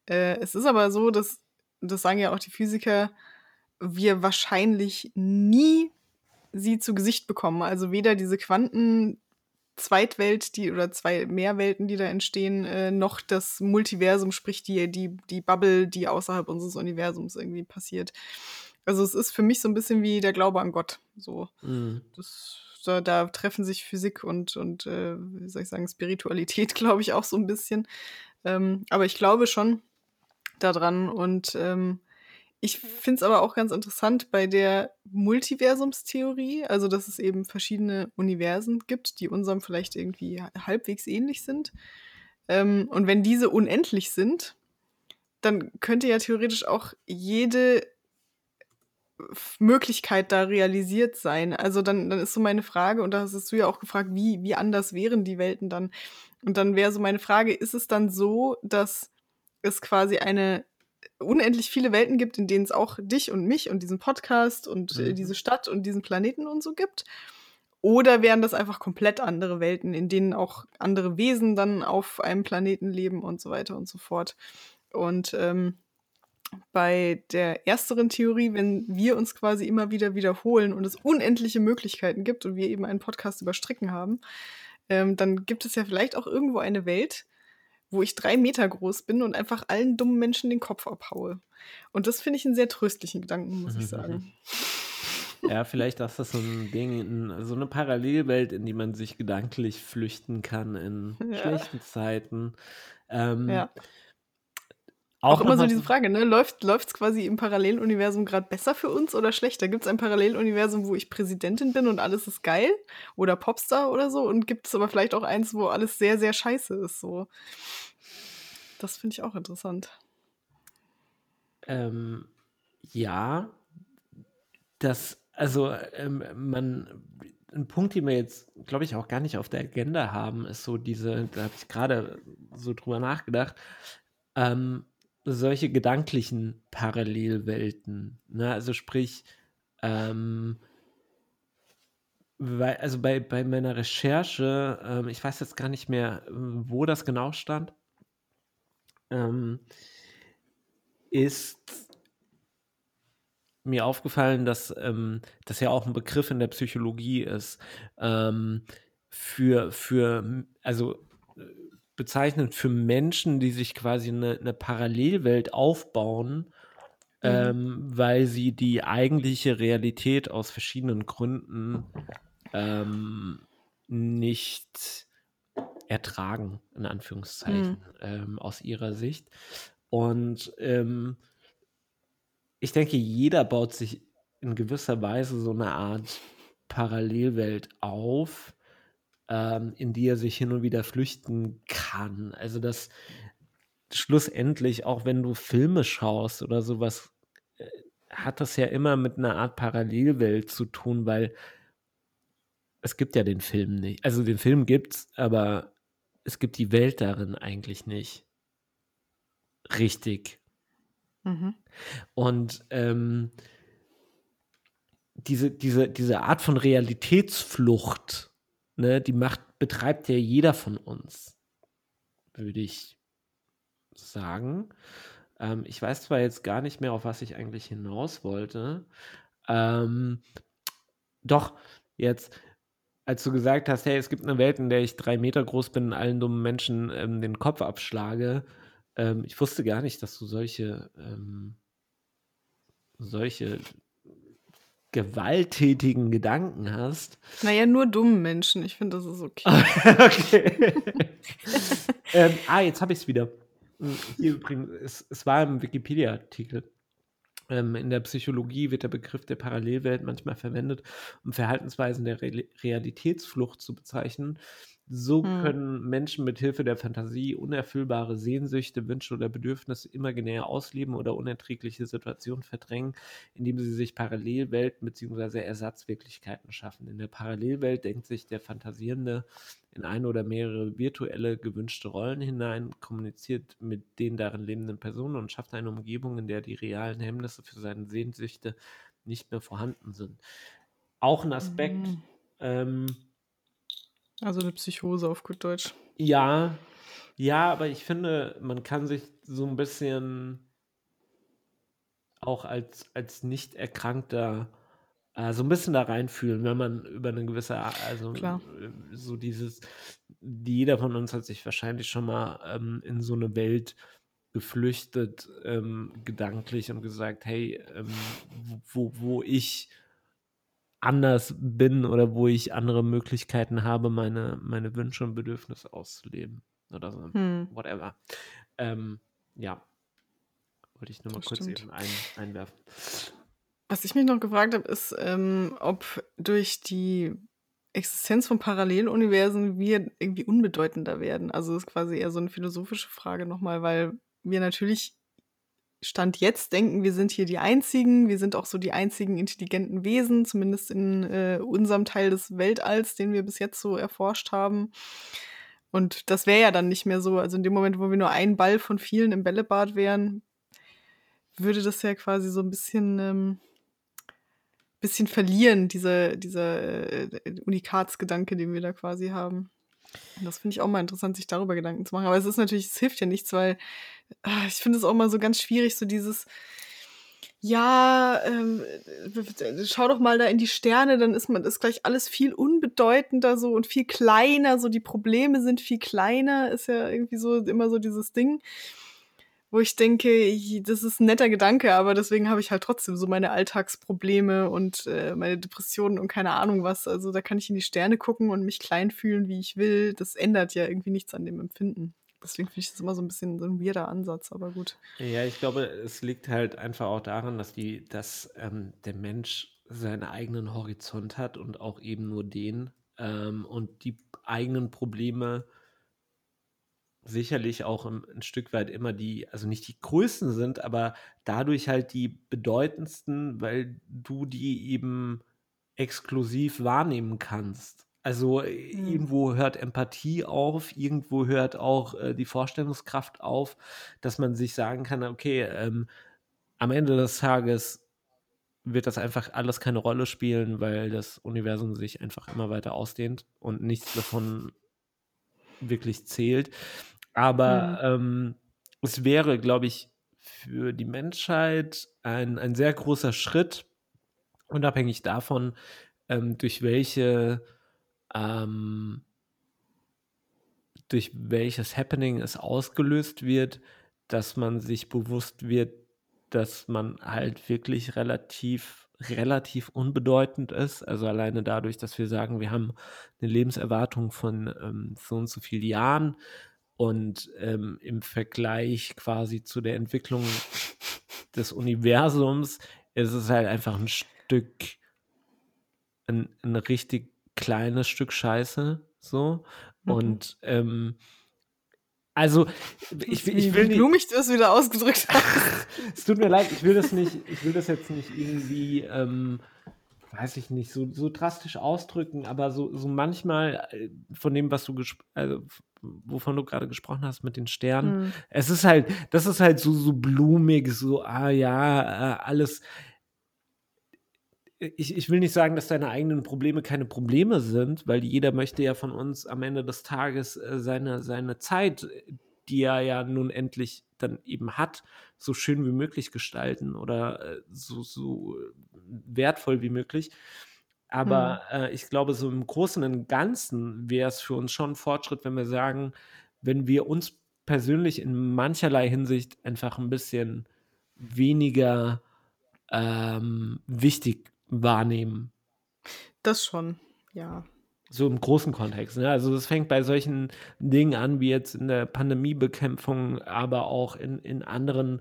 Äh, es ist aber so, dass, das sagen ja auch die Physiker, wir wahrscheinlich nie sie zu Gesicht bekommen. Also weder diese Quanten Zweitwelt, die oder zwei Mehrwelten, die da entstehen, äh, noch das Multiversum, sprich die, die, die Bubble, die außerhalb unseres Universums irgendwie passiert. Also es ist für mich so ein bisschen wie der Glaube an Gott. So. Mhm. Das, da, da, treffen sich Physik und, und äh, wie soll ich sagen, Spiritualität, glaube ich, auch so ein bisschen. Ähm, aber ich glaube schon daran und ähm, ich finde es aber auch ganz interessant bei der Multiversumstheorie, also dass es eben verschiedene Universen gibt, die unserem vielleicht irgendwie halbwegs ähnlich sind. Ähm, und wenn diese unendlich sind, dann könnte ja theoretisch auch jede Möglichkeit da realisiert sein. Also dann, dann ist so meine Frage, und da hast du ja auch gefragt, wie, wie anders wären die Welten dann? Und dann wäre so meine Frage, ist es dann so, dass es quasi eine unendlich viele Welten gibt, in denen es auch dich und mich und diesen Podcast und äh, mhm. diese Stadt und diesen Planeten und so gibt. Oder wären das einfach komplett andere Welten, in denen auch andere Wesen dann auf einem Planeten leben und so weiter und so fort. Und ähm, bei der ersteren Theorie, wenn wir uns quasi immer wieder wiederholen und es unendliche Möglichkeiten gibt und wir eben einen Podcast über Stricken haben, ähm, dann gibt es ja vielleicht auch irgendwo eine Welt, wo ich drei Meter groß bin und einfach allen dummen Menschen den Kopf abhaue. Und das finde ich einen sehr tröstlichen Gedanken, muss ich sagen. Ja, vielleicht ist das so ein Ding, so eine Parallelwelt, in die man sich gedanklich flüchten kann in ja. schlechten Zeiten. Ähm, ja. Auch, auch immer so diese Frage, ne? Läuft es quasi im Paralleluniversum gerade besser für uns oder schlechter? Gibt es ein Paralleluniversum, wo ich Präsidentin bin und alles ist geil? Oder Popstar oder so? Und gibt es aber vielleicht auch eins, wo alles sehr, sehr scheiße ist? So. Das finde ich auch interessant. Ähm, ja, das, also ähm, man, ein Punkt, den wir jetzt, glaube ich, auch gar nicht auf der Agenda haben, ist so diese, da habe ich gerade so drüber nachgedacht, ähm, solche gedanklichen Parallelwelten. Ne? Also sprich, ähm, weil, also bei, bei meiner Recherche, ähm, ich weiß jetzt gar nicht mehr, wo das genau stand, ähm, ist mir aufgefallen, dass ähm, das ja auch ein Begriff in der Psychologie ist. Ähm, für, für, also bezeichnend für Menschen, die sich quasi eine, eine Parallelwelt aufbauen, mhm. ähm, weil sie die eigentliche Realität aus verschiedenen Gründen ähm, nicht ertragen, in Anführungszeichen, mhm. ähm, aus ihrer Sicht. Und ähm, ich denke, jeder baut sich in gewisser Weise so eine Art Parallelwelt auf, ähm, in die er sich hin und wieder flüchten kann. Also das schlussendlich, auch wenn du Filme schaust oder sowas, äh, hat das ja immer mit einer Art Parallelwelt zu tun, weil es gibt ja den Film nicht. Also den Film gibt's, aber es gibt die Welt darin eigentlich nicht. Richtig. Mhm. Und ähm, diese, diese, diese Art von Realitätsflucht, ne, die macht, betreibt ja jeder von uns, würde ich sagen. Ähm, ich weiß zwar jetzt gar nicht mehr, auf was ich eigentlich hinaus wollte, Ähm, doch, jetzt, als du gesagt hast, hey, es gibt eine Welt, in der ich drei Meter groß bin und allen dummen Menschen ähm, den Kopf abschlage, ähm, ich wusste gar nicht, dass du solche, ähm, solche gewalttätigen Gedanken hast. Naja, nur dummen Menschen. Ich finde, das ist okay. okay. ähm, ah, jetzt habe ich es wieder. Hm, hier übrigens, es, es war im Wikipedia-Artikel. Ähm, in der Psychologie wird der Begriff der Parallelwelt manchmal verwendet, um Verhaltensweisen der Re Realitätsflucht zu bezeichnen. So hm. können Menschen mit Hilfe der Fantasie unerfüllbare Sehnsüchte, Wünsche oder Bedürfnisse imaginär ausleben oder unerträgliche Situationen verdrängen, indem sie sich Parallelwelten bzw. Ersatzwirklichkeiten schaffen. In der Parallelwelt denkt sich der Fantasierende in eine oder mehrere virtuelle gewünschte Rollen hinein, kommuniziert mit den darin lebenden Personen und schafft eine Umgebung, in der die realen Hemmnisse für seine Sehnsüchte nicht mehr vorhanden sind. Auch ein Aspekt. Mhm. Ähm, also eine Psychose auf gut Deutsch. Ja, ja, aber ich finde, man kann sich so ein bisschen auch als, als nicht erkrankter äh, so ein bisschen da reinfühlen, wenn man über eine gewisse, also Klar. so dieses, jeder von uns hat sich wahrscheinlich schon mal ähm, in so eine Welt geflüchtet, ähm, gedanklich und gesagt, hey, ähm, wo, wo ich anders bin oder wo ich andere Möglichkeiten habe, meine, meine Wünsche und Bedürfnisse auszuleben oder so, hm. whatever. Ähm, ja, wollte ich nur mal das kurz stimmt. eben ein, einwerfen. Was ich mich noch gefragt habe, ist, ähm, ob durch die Existenz von Paralleluniversen wir irgendwie unbedeutender werden. Also ist quasi eher so eine philosophische Frage nochmal, weil wir natürlich Stand jetzt denken, wir sind hier die Einzigen, wir sind auch so die einzigen intelligenten Wesen, zumindest in äh, unserem Teil des Weltalls, den wir bis jetzt so erforscht haben. Und das wäre ja dann nicht mehr so. Also in dem Moment, wo wir nur ein Ball von vielen im Bällebad wären, würde das ja quasi so ein bisschen, ähm, bisschen verlieren, dieser, dieser äh, Unikatsgedanke, den wir da quasi haben. Das finde ich auch mal interessant, sich darüber Gedanken zu machen. Aber es ist natürlich, es hilft ja nichts, weil äh, ich finde es auch mal so ganz schwierig, so dieses, ja, ähm, schau doch mal da in die Sterne, dann ist man ist gleich alles viel unbedeutender so und viel kleiner, so die Probleme sind viel kleiner, ist ja irgendwie so immer so dieses Ding wo ich denke, das ist ein netter Gedanke, aber deswegen habe ich halt trotzdem so meine Alltagsprobleme und äh, meine Depressionen und keine Ahnung was. Also da kann ich in die Sterne gucken und mich klein fühlen, wie ich will. Das ändert ja irgendwie nichts an dem Empfinden. Deswegen finde ich das immer so ein bisschen so ein weirder Ansatz, aber gut. Ja, ich glaube, es liegt halt einfach auch daran, dass die, dass ähm, der Mensch seinen eigenen Horizont hat und auch eben nur den ähm, und die eigenen Probleme sicherlich auch ein, ein, Stück weit immer die, also nicht die größten sind, aber dadurch halt die bedeutendsten, weil du die eben exklusiv wahrnehmen kannst. Also äh, mhm. irgendwo hört Empathie auf, irgendwo hört auch äh, die Vorstellungskraft auf, dass man sich sagen kann, okay, ähm, am Ende des Tages wird das einfach alles keine Rolle spielen, weil das Universum sich einfach immer weiter ausdehnt und nichts davon wirklich zählt. Aber mhm. ähm, es wäre, glaube ich, für die Menschheit ein, ein sehr großer Schritt, unabhängig davon, ähm, durch welche ähm, durch welches Happening es ausgelöst wird, dass man sich bewusst wird, dass man halt wirklich relativ relativ unbedeutend ist. Also alleine dadurch, dass wir sagen, wir haben eine Lebenserwartung von ähm, so und so vielen Jahren, und ähm, im Vergleich quasi zu der Entwicklung des Universums ist es halt einfach ein Stück, ein, ein richtig kleines Stück Scheiße. So. Mhm. Und ähm, also, ich, ich will nicht. Blumig du es wieder ausgedrückt hast. es tut mir leid, ich will das nicht, ich will das jetzt nicht irgendwie ähm, weiß ich nicht, so, so drastisch ausdrücken, aber so, so manchmal äh, von dem, was du also, wovon du gerade gesprochen hast mit den Sternen, mhm. es ist halt, das ist halt so, so blumig, so, ah ja, äh, alles. Ich, ich will nicht sagen, dass deine eigenen Probleme keine Probleme sind, weil jeder möchte ja von uns am Ende des Tages äh, seine, seine Zeit die er ja nun endlich dann eben hat, so schön wie möglich gestalten oder äh, so, so wertvoll wie möglich. Aber hm. äh, ich glaube, so im Großen und Ganzen wäre es für uns schon ein Fortschritt, wenn wir sagen, wenn wir uns persönlich in mancherlei Hinsicht einfach ein bisschen weniger ähm, wichtig wahrnehmen. Das schon, ja. So im großen Kontext. Ne? Also das fängt bei solchen Dingen an, wie jetzt in der Pandemiebekämpfung, aber auch in, in anderen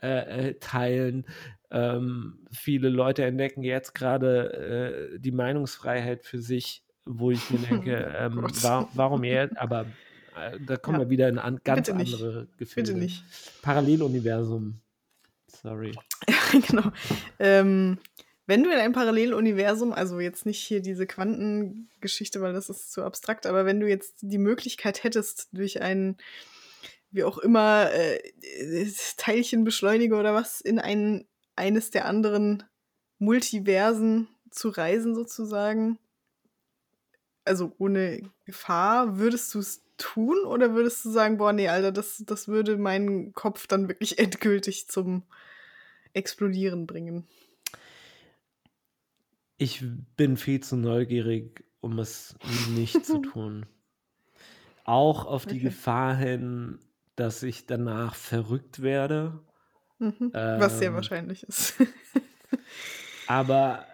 äh, äh Teilen. Ähm, viele Leute entdecken jetzt gerade äh, die Meinungsfreiheit für sich, wo ich mir denke, ähm, war, warum er, aber äh, da kommen ja. wir wieder in an, ganz andere Gefühle. Bitte nicht. Paralleluniversum. Sorry. genau. Ähm, wenn du in einem Paralleluniversum, also jetzt nicht hier diese Quantengeschichte, weil das ist zu abstrakt, aber wenn du jetzt die Möglichkeit hättest, durch einen, wie auch immer, äh, Teilchenbeschleuniger oder was, in ein, eines der anderen Multiversen zu reisen, sozusagen, also ohne Gefahr, würdest du es tun oder würdest du sagen, boah, nee, Alter, das, das würde meinen Kopf dann wirklich endgültig zum Explodieren bringen? Ich bin viel zu neugierig, um es nicht zu tun. Auch auf die okay. Gefahr hin, dass ich danach verrückt werde. Mhm, was sehr ähm, wahrscheinlich ist. aber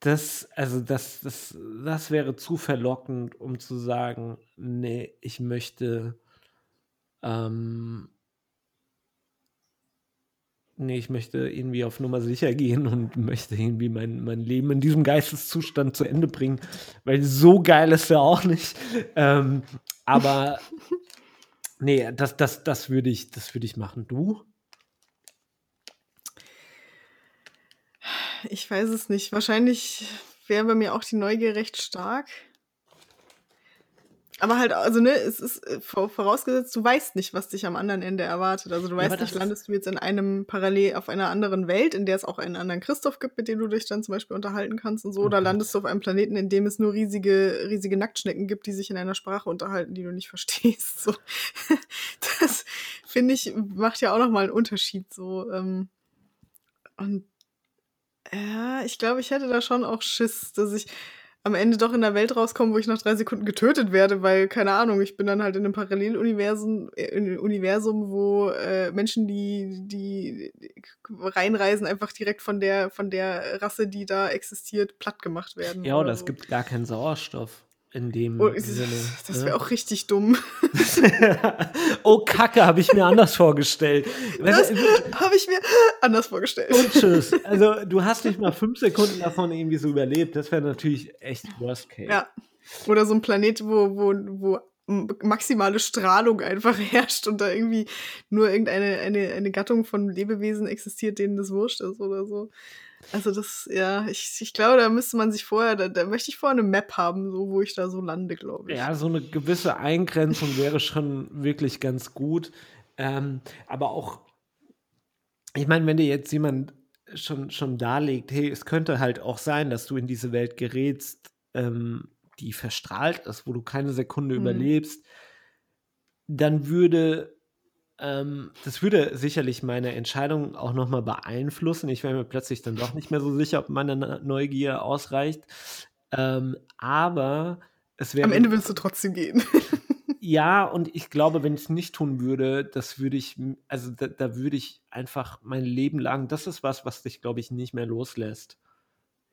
das, also das, das, das wäre zu verlockend, um zu sagen, nee, ich möchte, ähm, nee, ich möchte irgendwie auf Nummer sicher gehen und möchte irgendwie mein, mein Leben in diesem Geisteszustand zu Ende bringen, weil so geil ist er auch nicht. Ähm, aber nee, das, das, das würde ich, das würde ich machen. Du? Ich weiß es nicht. Wahrscheinlich wäre bei mir auch die Neugier recht stark. Aber halt, also ne, es ist äh, vorausgesetzt, du weißt nicht, was dich am anderen Ende erwartet. Also du weißt ja, nicht, landest du jetzt in einem parallel auf einer anderen Welt, in der es auch einen anderen Christoph gibt, mit dem du dich dann zum Beispiel unterhalten kannst und so, mhm. oder landest du auf einem Planeten, in dem es nur riesige, riesige Nacktschnecken gibt, die sich in einer Sprache unterhalten, die du nicht verstehst. So. Das finde ich, macht ja auch nochmal einen Unterschied. So. Ähm. Und ja, ich glaube, ich hätte da schon auch Schiss, dass ich am Ende doch in der Welt rauskomme, wo ich nach drei Sekunden getötet werde, weil, keine Ahnung, ich bin dann halt in einem Paralleluniversum, äh, in einem Universum, wo äh, Menschen, die, die reinreisen, einfach direkt von der, von der Rasse, die da existiert, platt gemacht werden. Ja, oder, oder so. es gibt gar keinen Sauerstoff in dem oh, Sinne. Das wäre ne? auch richtig dumm. oh, Kacke, habe ich mir anders vorgestellt. Das habe ich mir anders vorgestellt. Und tschüss. Also, du hast nicht mal fünf Sekunden davon irgendwie so überlebt. Das wäre natürlich echt worst case. Ja. Oder so ein Planet, wo, wo, wo maximale Strahlung einfach herrscht und da irgendwie nur irgendeine eine, eine Gattung von Lebewesen existiert, denen das wurscht ist oder so. Also das, ja, ich, ich glaube, da müsste man sich vorher, da, da möchte ich vorher eine Map haben, so wo ich da so lande, glaube ich. Ja, so eine gewisse Eingrenzung wäre schon wirklich ganz gut. Ähm, aber auch, ich meine, wenn dir jetzt jemand schon, schon darlegt, hey, es könnte halt auch sein, dass du in diese Welt gerätst, ähm, die verstrahlt ist, wo du keine Sekunde mhm. überlebst, dann würde ähm, das würde sicherlich meine Entscheidung auch nochmal beeinflussen. Ich wäre mir plötzlich dann doch nicht mehr so sicher, ob meine Neugier ausreicht. Ähm, aber es wäre. Am Ende willst du trotzdem gehen. ja, und ich glaube, wenn ich es nicht tun würde, das würde ich, also da, da würde ich einfach mein Leben lang, das ist was, was dich, glaube ich, nicht mehr loslässt.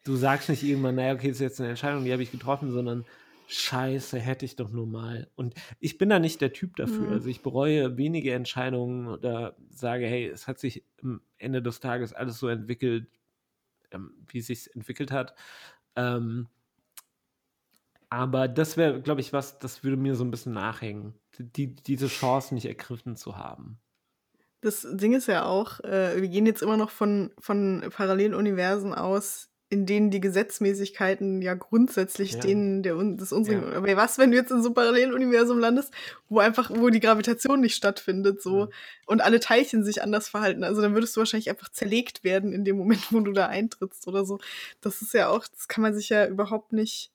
Du sagst nicht irgendwann, naja, okay, das ist jetzt eine Entscheidung, die habe ich getroffen, sondern Scheiße, hätte ich doch nur mal. Und ich bin da nicht der Typ dafür. Mhm. Also ich bereue wenige Entscheidungen oder sage, hey, es hat sich am Ende des Tages alles so entwickelt, ähm, wie es sich entwickelt hat. Ähm, aber das wäre, glaube ich, was, das würde mir so ein bisschen nachhängen, die, diese Chance nicht ergriffen zu haben. Das Ding ist ja auch, äh, wir gehen jetzt immer noch von, von Paralleluniversen aus, in denen die Gesetzmäßigkeiten ja grundsätzlich ja. denen der, des unseren. Ja. Aber was, wenn du jetzt in so einem Paralleluniversum landest, wo einfach, wo die Gravitation nicht stattfindet, so ja. und alle Teilchen sich anders verhalten? Also dann würdest du wahrscheinlich einfach zerlegt werden in dem Moment, wo du da eintrittst oder so. Das ist ja auch, das kann man sich ja überhaupt nicht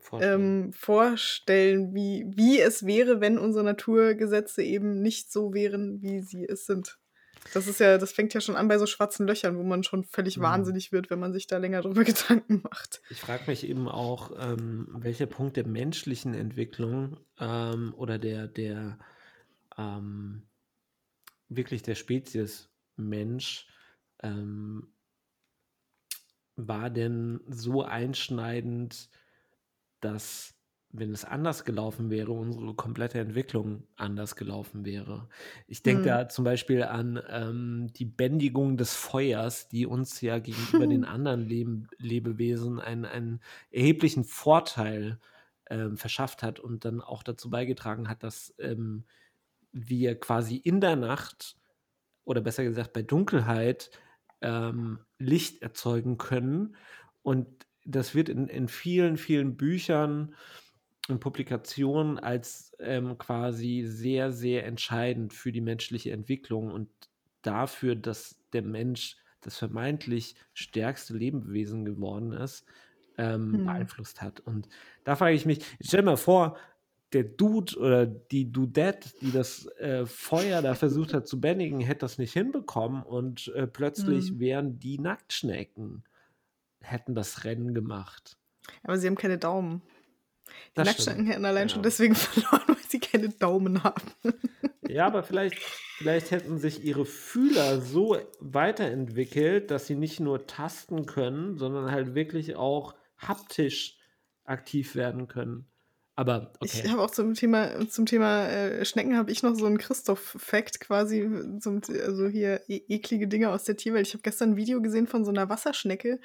vorstellen, ähm, vorstellen wie, wie es wäre, wenn unsere Naturgesetze eben nicht so wären, wie sie es sind. Das ist ja, das fängt ja schon an bei so schwarzen Löchern, wo man schon völlig mhm. wahnsinnig wird, wenn man sich da länger drüber Gedanken macht. Ich frage mich eben auch, ähm, welcher Punkt der menschlichen Entwicklung ähm, oder der, der ähm, wirklich der Spezies Mensch ähm, war denn so einschneidend, dass wenn es anders gelaufen wäre, unsere komplette Entwicklung anders gelaufen wäre. Ich denke mhm. da zum Beispiel an ähm, die Bändigung des Feuers, die uns ja gegenüber den anderen Leb Lebewesen einen, einen erheblichen Vorteil ähm, verschafft hat und dann auch dazu beigetragen hat, dass ähm, wir quasi in der Nacht oder besser gesagt bei Dunkelheit ähm, Licht erzeugen können. Und das wird in, in vielen, vielen Büchern und Publikationen als ähm, quasi sehr, sehr entscheidend für die menschliche Entwicklung und dafür, dass der Mensch das vermeintlich stärkste Lebewesen geworden ist, ähm, hm. beeinflusst hat. Und da frage ich mich, stell dir mal vor, der Dude oder die Dudette, die das äh, Feuer da versucht hat zu bändigen, hätte das nicht hinbekommen und äh, plötzlich hm. wären die Nacktschnecken, hätten das Rennen gemacht. Aber sie haben keine Daumen. Die Nacktschnecken hätten allein ja. schon deswegen verloren, weil sie keine Daumen haben. Ja, aber vielleicht, vielleicht hätten sich ihre Fühler so weiterentwickelt, dass sie nicht nur tasten können, sondern halt wirklich auch haptisch aktiv werden können. Aber okay. Ich habe auch zum Thema, zum Thema äh, Schnecken habe ich noch so einen Christoph-Fact quasi, zum, also hier e eklige Dinge aus der Tierwelt. Ich habe gestern ein Video gesehen von so einer Wasserschnecke,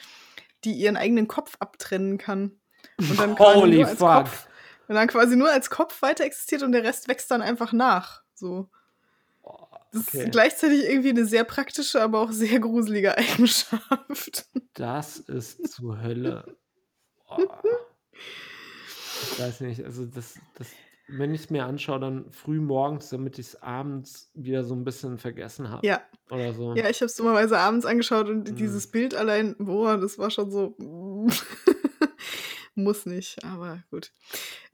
die ihren eigenen Kopf abtrennen kann. Und dann Holy fuck. Kopf, und dann quasi nur als Kopf weiter existiert und der Rest wächst dann einfach nach. So. Das okay. ist gleichzeitig irgendwie eine sehr praktische, aber auch sehr gruselige Eigenschaft. Das ist zur Hölle. Oh. Ich weiß nicht, also das, das wenn ich es mir anschaue, dann früh morgens, damit ich es abends wieder so ein bisschen vergessen habe. Ja. Oder so. Ja, ich habe es dummerweise abends angeschaut und mhm. dieses Bild allein, boah, das war schon so. Muss nicht, aber gut.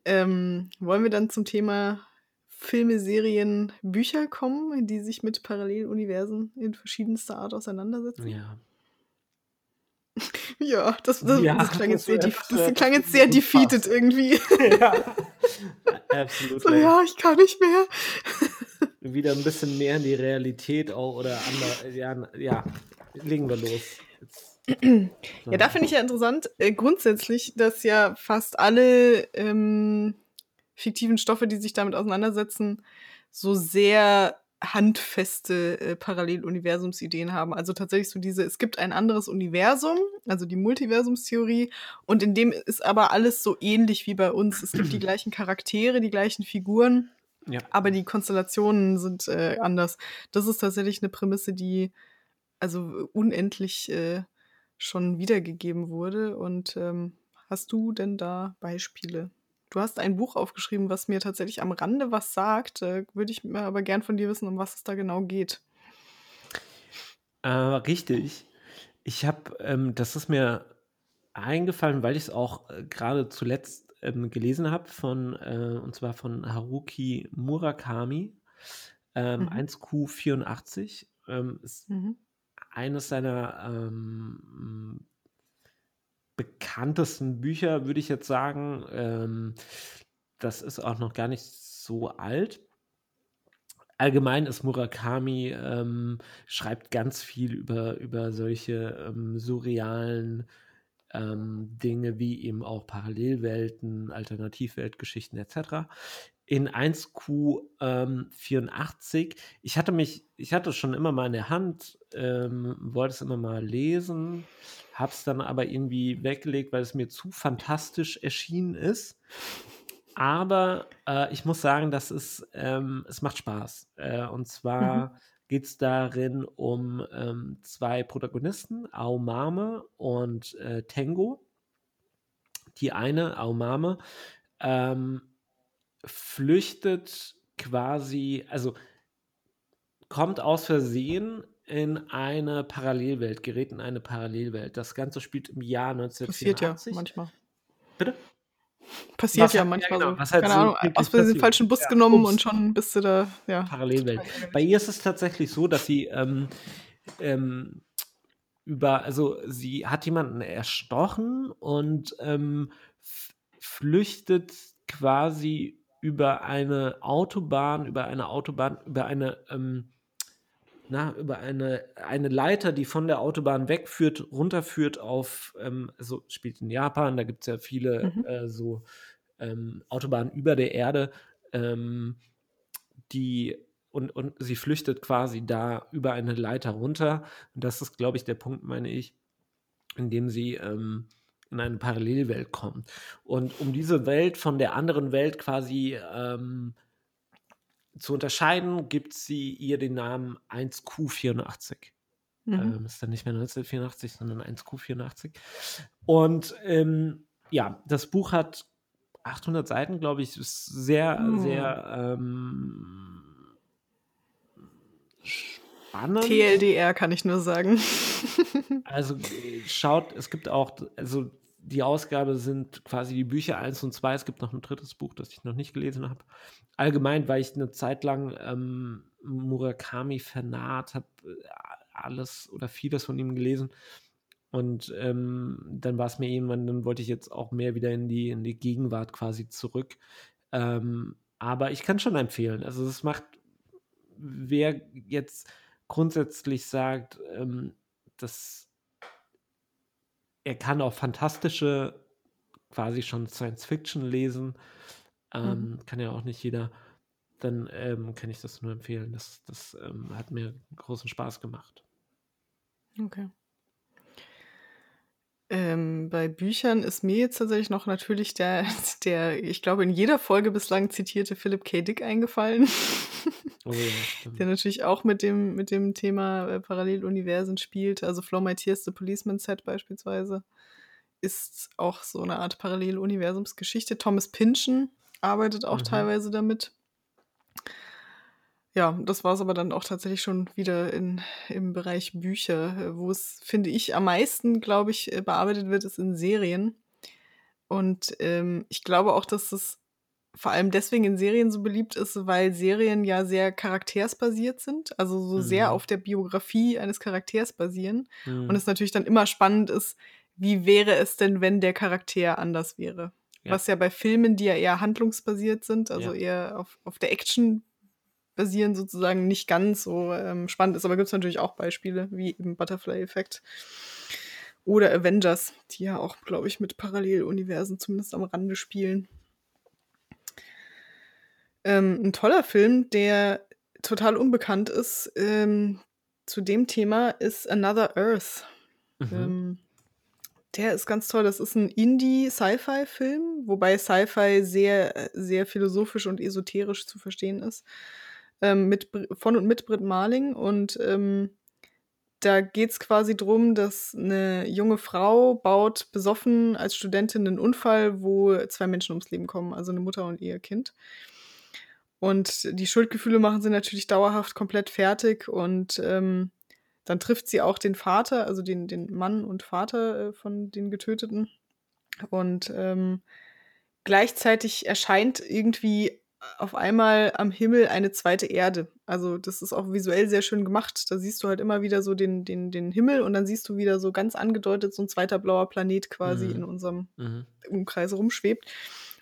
Ähm, wollen wir dann zum Thema Filme, Serien, Bücher kommen, die sich mit Paralleluniversen in verschiedenster Art auseinandersetzen? Ja. Ja, das, das, ja, das klang jetzt sehr, das klang jetzt sehr defeated irgendwie. Ja, absolut. So, ja, ich kann nicht mehr. Wieder ein bisschen mehr in die Realität auch oder andere. Ja, ja legen wir los. Ja, da finde ich ja interessant, äh, grundsätzlich, dass ja fast alle ähm, fiktiven Stoffe, die sich damit auseinandersetzen, so sehr handfeste äh, Paralleluniversumsideen haben. Also tatsächlich so diese, es gibt ein anderes Universum, also die Multiversumstheorie, und in dem ist aber alles so ähnlich wie bei uns. Es gibt die gleichen Charaktere, die gleichen Figuren, ja. aber die Konstellationen sind äh, anders. Das ist tatsächlich eine Prämisse, die also unendlich äh, schon wiedergegeben wurde. Und ähm, hast du denn da Beispiele? Du hast ein Buch aufgeschrieben, was mir tatsächlich am Rande was sagt. Äh, Würde ich mir aber gern von dir wissen, um was es da genau geht. Äh, richtig. Ich habe, ähm, das ist mir eingefallen, weil ich es auch äh, gerade zuletzt ähm, gelesen habe, von, äh, und zwar von Haruki Murakami, ähm, mhm. 1Q84. Ähm, ist mhm. Eines seiner ähm, bekanntesten Bücher, würde ich jetzt sagen. Ähm, das ist auch noch gar nicht so alt. Allgemein ist Murakami, ähm, schreibt ganz viel über, über solche ähm, surrealen ähm, Dinge wie eben auch Parallelwelten, Alternativweltgeschichten etc. In 1Q84, ähm, ich hatte mich, ich hatte es schon immer mal in der Hand, ähm, wollte es immer mal lesen, habe es dann aber irgendwie weggelegt, weil es mir zu fantastisch erschienen ist. Aber äh, ich muss sagen, dass es, ähm, es macht Spaß. Äh, und zwar mhm. geht es darin um ähm, zwei Protagonisten, Aomame und äh, Tengo. Die eine, Aomame, ähm, flüchtet quasi, also kommt aus Versehen in eine Parallelwelt, gerät in eine Parallelwelt. Das Ganze spielt im Jahr 1984. Passiert ja manchmal. Bitte? Passiert ja manchmal ja, genau, so. Halt Keine so Ahnung, aus den falschen Bus ja, genommen ups. und schon bist du da, ja. Parallelwelt. Bei ihr ist es tatsächlich so, dass sie ähm, ähm, über, also sie hat jemanden erstochen und ähm, flüchtet quasi über eine Autobahn, über eine Autobahn, über eine, ähm, na, über eine, eine Leiter, die von der Autobahn wegführt, runterführt auf, ähm, also spielt in Japan, da gibt es ja viele mhm. äh, so ähm, Autobahnen über der Erde, ähm, die und, und sie flüchtet quasi da über eine Leiter runter. Und das ist, glaube ich, der Punkt, meine ich, in dem sie ähm, in eine Parallelwelt kommt. Und um diese Welt von der anderen Welt quasi ähm, zu unterscheiden, gibt sie ihr den Namen 1Q84. Mhm. Ähm, ist dann nicht mehr 1984, sondern 1Q84. Und ähm, ja, das Buch hat 800 Seiten, glaube ich, ist sehr, mhm. sehr ähm, spannend. TLDR kann ich nur sagen. also schaut, es gibt auch, also die Ausgabe sind quasi die Bücher 1 und 2. Es gibt noch ein drittes Buch, das ich noch nicht gelesen habe. Allgemein, weil ich eine Zeit lang ähm, Murakami vernaht habe, äh, alles oder vieles von ihm gelesen. Und ähm, dann war es mir irgendwann, dann wollte ich jetzt auch mehr wieder in die, in die Gegenwart quasi zurück. Ähm, aber ich kann schon empfehlen. Also es macht wer jetzt grundsätzlich sagt, ähm, dass er kann auch fantastische, quasi schon Science Fiction lesen, ähm, mhm. kann ja auch nicht jeder, dann ähm, kann ich das nur empfehlen. Das, das ähm, hat mir großen Spaß gemacht. Okay. Ähm, bei Büchern ist mir jetzt tatsächlich noch natürlich der, der, ich glaube, in jeder Folge bislang zitierte Philip K. Dick eingefallen. Oh ja, der natürlich auch mit dem, mit dem Thema äh, Paralleluniversen spielt. Also Flo My Tears, The Policeman Set beispielsweise, ist auch so eine Art Paralleluniversumsgeschichte. Thomas Pynchon arbeitet auch mhm. teilweise damit. Ja, das war es aber dann auch tatsächlich schon wieder in, im Bereich Bücher, wo es, finde ich, am meisten, glaube ich, äh, bearbeitet wird, ist in Serien. Und ähm, ich glaube auch, dass es vor allem deswegen in Serien so beliebt ist, weil Serien ja sehr charaktersbasiert sind, also so mhm. sehr auf der Biografie eines Charakters basieren. Mhm. Und es natürlich dann immer spannend ist, wie wäre es denn, wenn der Charakter anders wäre? Ja. Was ja bei Filmen, die ja eher handlungsbasiert sind, also ja. eher auf, auf der Action basieren sozusagen nicht ganz so ähm, spannend ist. Aber gibt es natürlich auch Beispiele, wie eben Butterfly-Effekt. Oder Avengers, die ja auch, glaube ich, mit Paralleluniversen zumindest am Rande spielen. Ähm, ein toller Film, der total unbekannt ist ähm, zu dem Thema, ist Another Earth. Mhm. Ähm, der ist ganz toll. Das ist ein Indie-Sci-Fi-Film, wobei Sci-Fi sehr, sehr philosophisch und esoterisch zu verstehen ist ähm, mit, von und mit Britt Marling. Und ähm, da geht es quasi darum, dass eine junge Frau baut besoffen als Studentin einen Unfall, wo zwei Menschen ums Leben kommen, also eine Mutter und ihr Kind. Und die Schuldgefühle machen sie natürlich dauerhaft komplett fertig und ähm, dann trifft sie auch den Vater, also den, den Mann und Vater äh, von den Getöteten. Und ähm, gleichzeitig erscheint irgendwie auf einmal am Himmel eine zweite Erde. Also das ist auch visuell sehr schön gemacht. Da siehst du halt immer wieder so den, den, den Himmel und dann siehst du wieder so ganz angedeutet so ein zweiter blauer Planet quasi mhm. in unserem mhm. Umkreis rumschwebt.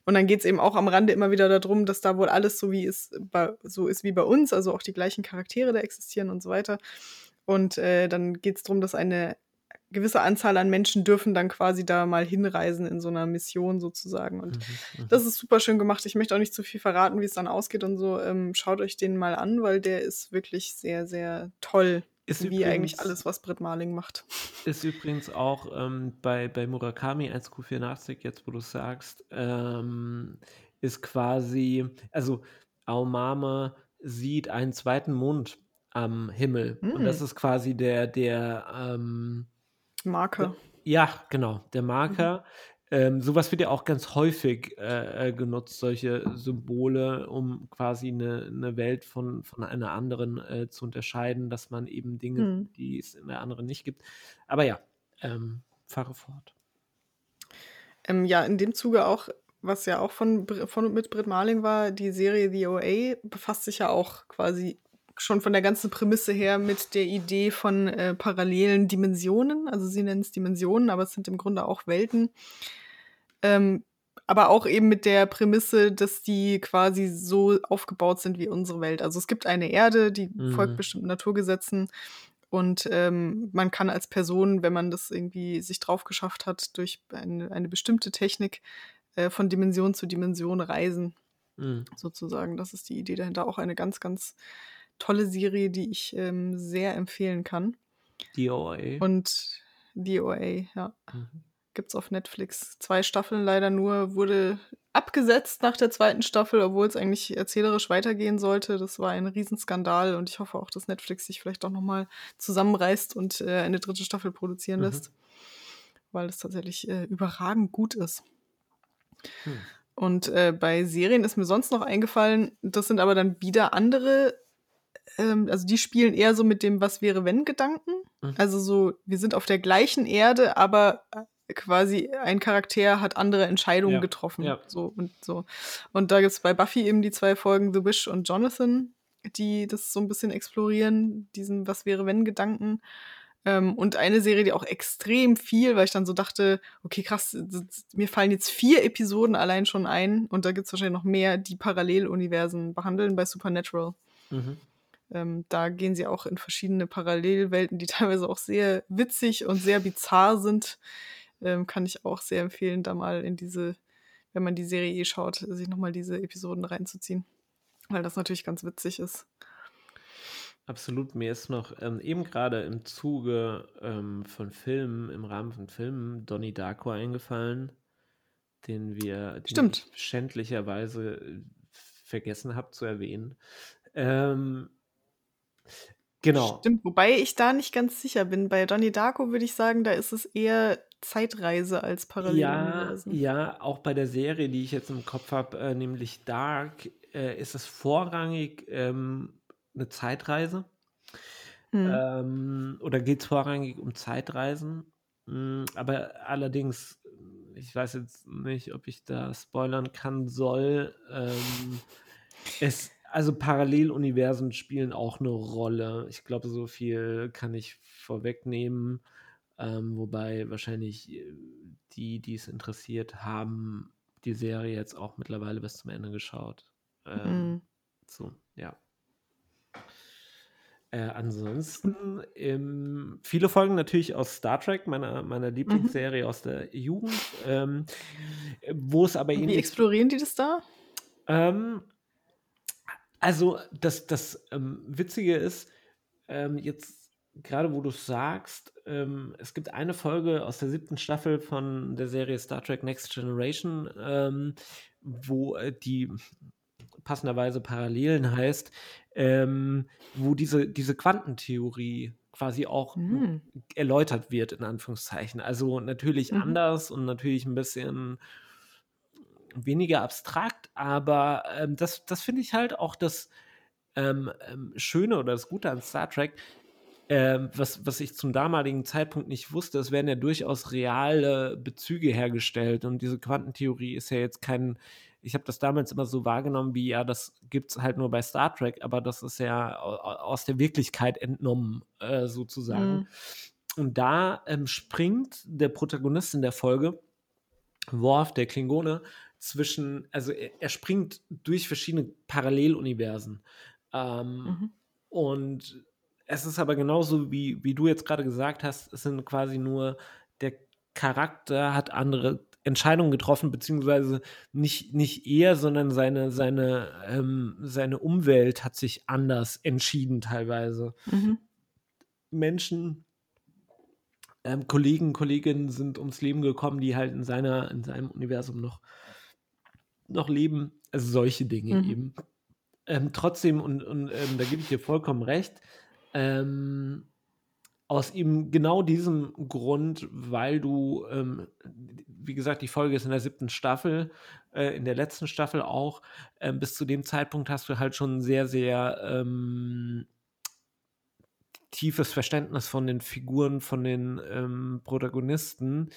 Und dann geht es eben auch am Rande immer wieder darum, dass da wohl alles so wie ist, so ist wie bei uns, also auch die gleichen Charaktere da existieren und so weiter. Und äh, dann geht es darum, dass eine gewisse Anzahl an Menschen dürfen dann quasi da mal hinreisen in so einer Mission sozusagen. Und mhm, mhm, das ist super schön gemacht. Ich möchte auch nicht zu viel verraten, wie es dann ausgeht und so. Ähm, schaut euch den mal an, weil der ist wirklich sehr, sehr toll. Ist wie übrigens, eigentlich alles, was Britt Marling macht. Ist übrigens auch ähm, bei, bei Murakami 1Q84, jetzt wo du sagst, ähm, ist quasi, also Aomame sieht einen zweiten Mond am Himmel. Mm. Und das hm. ist quasi der, der, ähm, Marker. Ja, genau, der Marker. Mhm. Ähm, sowas wird ja auch ganz häufig äh, äh, genutzt, solche Symbole, um quasi eine, eine Welt von, von einer anderen äh, zu unterscheiden, dass man eben Dinge, mhm. die es in der anderen nicht gibt. Aber ja, ähm, fahre fort. Ähm, ja, in dem Zuge auch was ja auch von, von mit Britt Marling war, die Serie The OA befasst sich ja auch quasi schon von der ganzen Prämisse her mit der Idee von äh, parallelen Dimensionen. Also sie nennen es Dimensionen, aber es sind im Grunde auch Welten. Ähm, aber auch eben mit der Prämisse, dass die quasi so aufgebaut sind wie unsere Welt. Also es gibt eine Erde, die mhm. folgt bestimmten Naturgesetzen und ähm, man kann als Person, wenn man das irgendwie sich drauf geschafft hat, durch eine, eine bestimmte Technik äh, von Dimension zu Dimension reisen. Mhm. Sozusagen. Das ist die Idee dahinter. Auch eine ganz, ganz tolle Serie, die ich ähm, sehr empfehlen kann. DOA. Und DOA, ja. Mhm. Gibt's auf Netflix. Zwei Staffeln leider nur, wurde abgesetzt nach der zweiten Staffel, obwohl es eigentlich erzählerisch weitergehen sollte. Das war ein Riesenskandal und ich hoffe auch, dass Netflix sich vielleicht auch nochmal zusammenreißt und äh, eine dritte Staffel produzieren mhm. lässt. Weil es tatsächlich äh, überragend gut ist. Hm. Und äh, bei Serien ist mir sonst noch eingefallen, das sind aber dann wieder andere ähm, also die spielen eher so mit dem Was wäre wenn Gedanken. Mhm. Also so, wir sind auf der gleichen Erde, aber äh, quasi ein Charakter hat andere Entscheidungen ja. getroffen. Ja. So und so. Und da gibt es bei Buffy eben die zwei Folgen The Wish und Jonathan, die das so ein bisschen explorieren, diesen Was wäre wenn Gedanken. Ähm, und eine Serie, die auch extrem viel, weil ich dann so dachte, okay, krass, mir fallen jetzt vier Episoden allein schon ein und da gibt es wahrscheinlich noch mehr, die Paralleluniversen behandeln bei Supernatural. Mhm. Ähm, da gehen sie auch in verschiedene Parallelwelten, die teilweise auch sehr witzig und sehr bizarr sind. Ähm, kann ich auch sehr empfehlen, da mal in diese, wenn man die Serie eh schaut, sich nochmal diese Episoden reinzuziehen. Weil das natürlich ganz witzig ist. Absolut. Mir ist noch ähm, eben gerade im Zuge ähm, von Filmen, im Rahmen von Filmen, Donnie Darko eingefallen, den wir den schändlicherweise äh, vergessen habe zu erwähnen. Ähm, Genau. Stimmt, wobei ich da nicht ganz sicher bin. Bei Donnie Darko würde ich sagen, da ist es eher Zeitreise als Paralleluniversen. Ja, ja, auch bei der Serie, die ich jetzt im Kopf habe, äh, nämlich Dark, äh, ist es vorrangig ähm, eine Zeitreise. Hm. Ähm, oder geht es vorrangig um Zeitreisen? Hm, aber allerdings, ich weiß jetzt nicht, ob ich da spoilern kann, soll. Ähm, es also Paralleluniversen spielen auch eine Rolle. Ich glaube, so viel kann ich vorwegnehmen. Ähm, wobei wahrscheinlich äh, die, die es interessiert, haben die Serie jetzt auch mittlerweile bis zum Ende geschaut. Ähm, mhm. So, ja. Äh, ansonsten ähm, viele Folgen natürlich aus Star Trek, meiner, meiner mhm. Lieblingsserie mhm. aus der Jugend. Ähm, wo es aber Wie explorieren die das da? Ähm, also, das, das ähm, Witzige ist, ähm, jetzt gerade wo du es sagst, ähm, es gibt eine Folge aus der siebten Staffel von der Serie Star Trek Next Generation, ähm, wo äh, die passenderweise Parallelen heißt, ähm, wo diese, diese Quantentheorie quasi auch mhm. erläutert wird, in Anführungszeichen. Also natürlich mhm. anders und natürlich ein bisschen weniger abstrakt, aber ähm, das, das finde ich halt auch das ähm, ähm, Schöne oder das Gute an Star Trek, ähm, was, was ich zum damaligen Zeitpunkt nicht wusste, es werden ja durchaus reale Bezüge hergestellt und diese Quantentheorie ist ja jetzt kein, ich habe das damals immer so wahrgenommen, wie ja, das gibt es halt nur bei Star Trek, aber das ist ja aus der Wirklichkeit entnommen, äh, sozusagen. Mhm. Und da ähm, springt der Protagonist in der Folge, Worf, der Klingone, zwischen, also er, er springt durch verschiedene Paralleluniversen. Ähm, mhm. Und es ist aber genauso, wie, wie du jetzt gerade gesagt hast, es sind quasi nur, der Charakter hat andere Entscheidungen getroffen, beziehungsweise nicht, nicht er, sondern seine, seine, ähm, seine Umwelt hat sich anders entschieden teilweise. Mhm. Menschen, ähm, Kollegen, Kolleginnen sind ums Leben gekommen, die halt in seiner, in seinem Universum noch noch leben. Also solche Dinge mhm. eben. Ähm, trotzdem, und, und ähm, da gebe ich dir vollkommen recht, ähm, aus eben genau diesem Grund, weil du, ähm, wie gesagt, die Folge ist in der siebten Staffel, äh, in der letzten Staffel auch, äh, bis zu dem Zeitpunkt hast du halt schon sehr, sehr ähm, tiefes Verständnis von den Figuren, von den ähm, Protagonisten.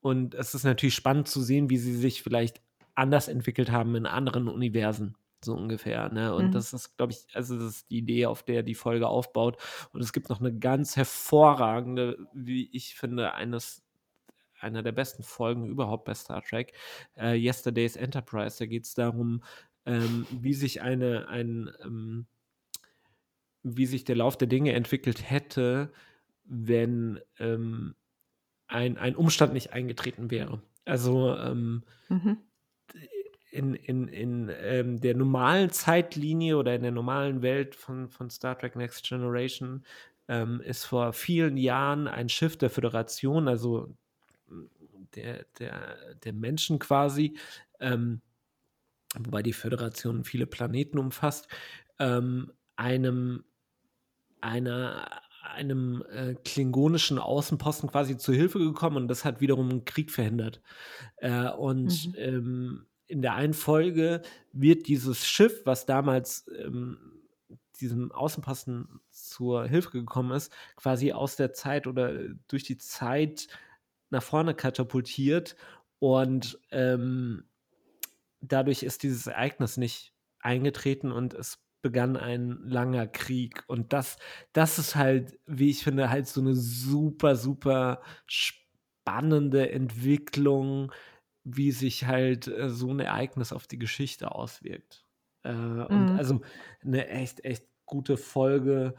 Und es ist natürlich spannend zu sehen, wie sie sich vielleicht anders entwickelt haben in anderen Universen so ungefähr. Ne? Und mhm. das ist, glaube ich, also das ist die Idee, auf der die Folge aufbaut. Und es gibt noch eine ganz hervorragende, wie ich finde, eines einer der besten Folgen überhaupt bei Star Trek, äh, Yesterday's Enterprise. Da geht es darum, ähm, wie sich eine, ein, ähm, wie sich der Lauf der Dinge entwickelt hätte, wenn ähm, ein, ein Umstand nicht eingetreten wäre. Also ähm, mhm in, in, in ähm, der normalen Zeitlinie oder in der normalen Welt von, von Star Trek Next Generation ähm, ist vor vielen Jahren ein Schiff der Föderation, also der, der, der Menschen quasi, ähm, wobei die Föderation viele Planeten umfasst, ähm, einem, einer, einem äh, klingonischen Außenposten quasi zu Hilfe gekommen und das hat wiederum einen Krieg verhindert. Äh, und mhm. ähm, in der einen Folge wird dieses Schiff, was damals ähm, diesem Außenposten zur Hilfe gekommen ist, quasi aus der Zeit oder durch die Zeit nach vorne katapultiert und ähm, dadurch ist dieses Ereignis nicht eingetreten und es begann ein langer Krieg. Und das, das ist halt, wie ich finde, halt so eine super, super spannende Entwicklung, wie sich halt äh, so ein Ereignis auf die Geschichte auswirkt. Äh, mhm. Und also eine echt, echt gute Folge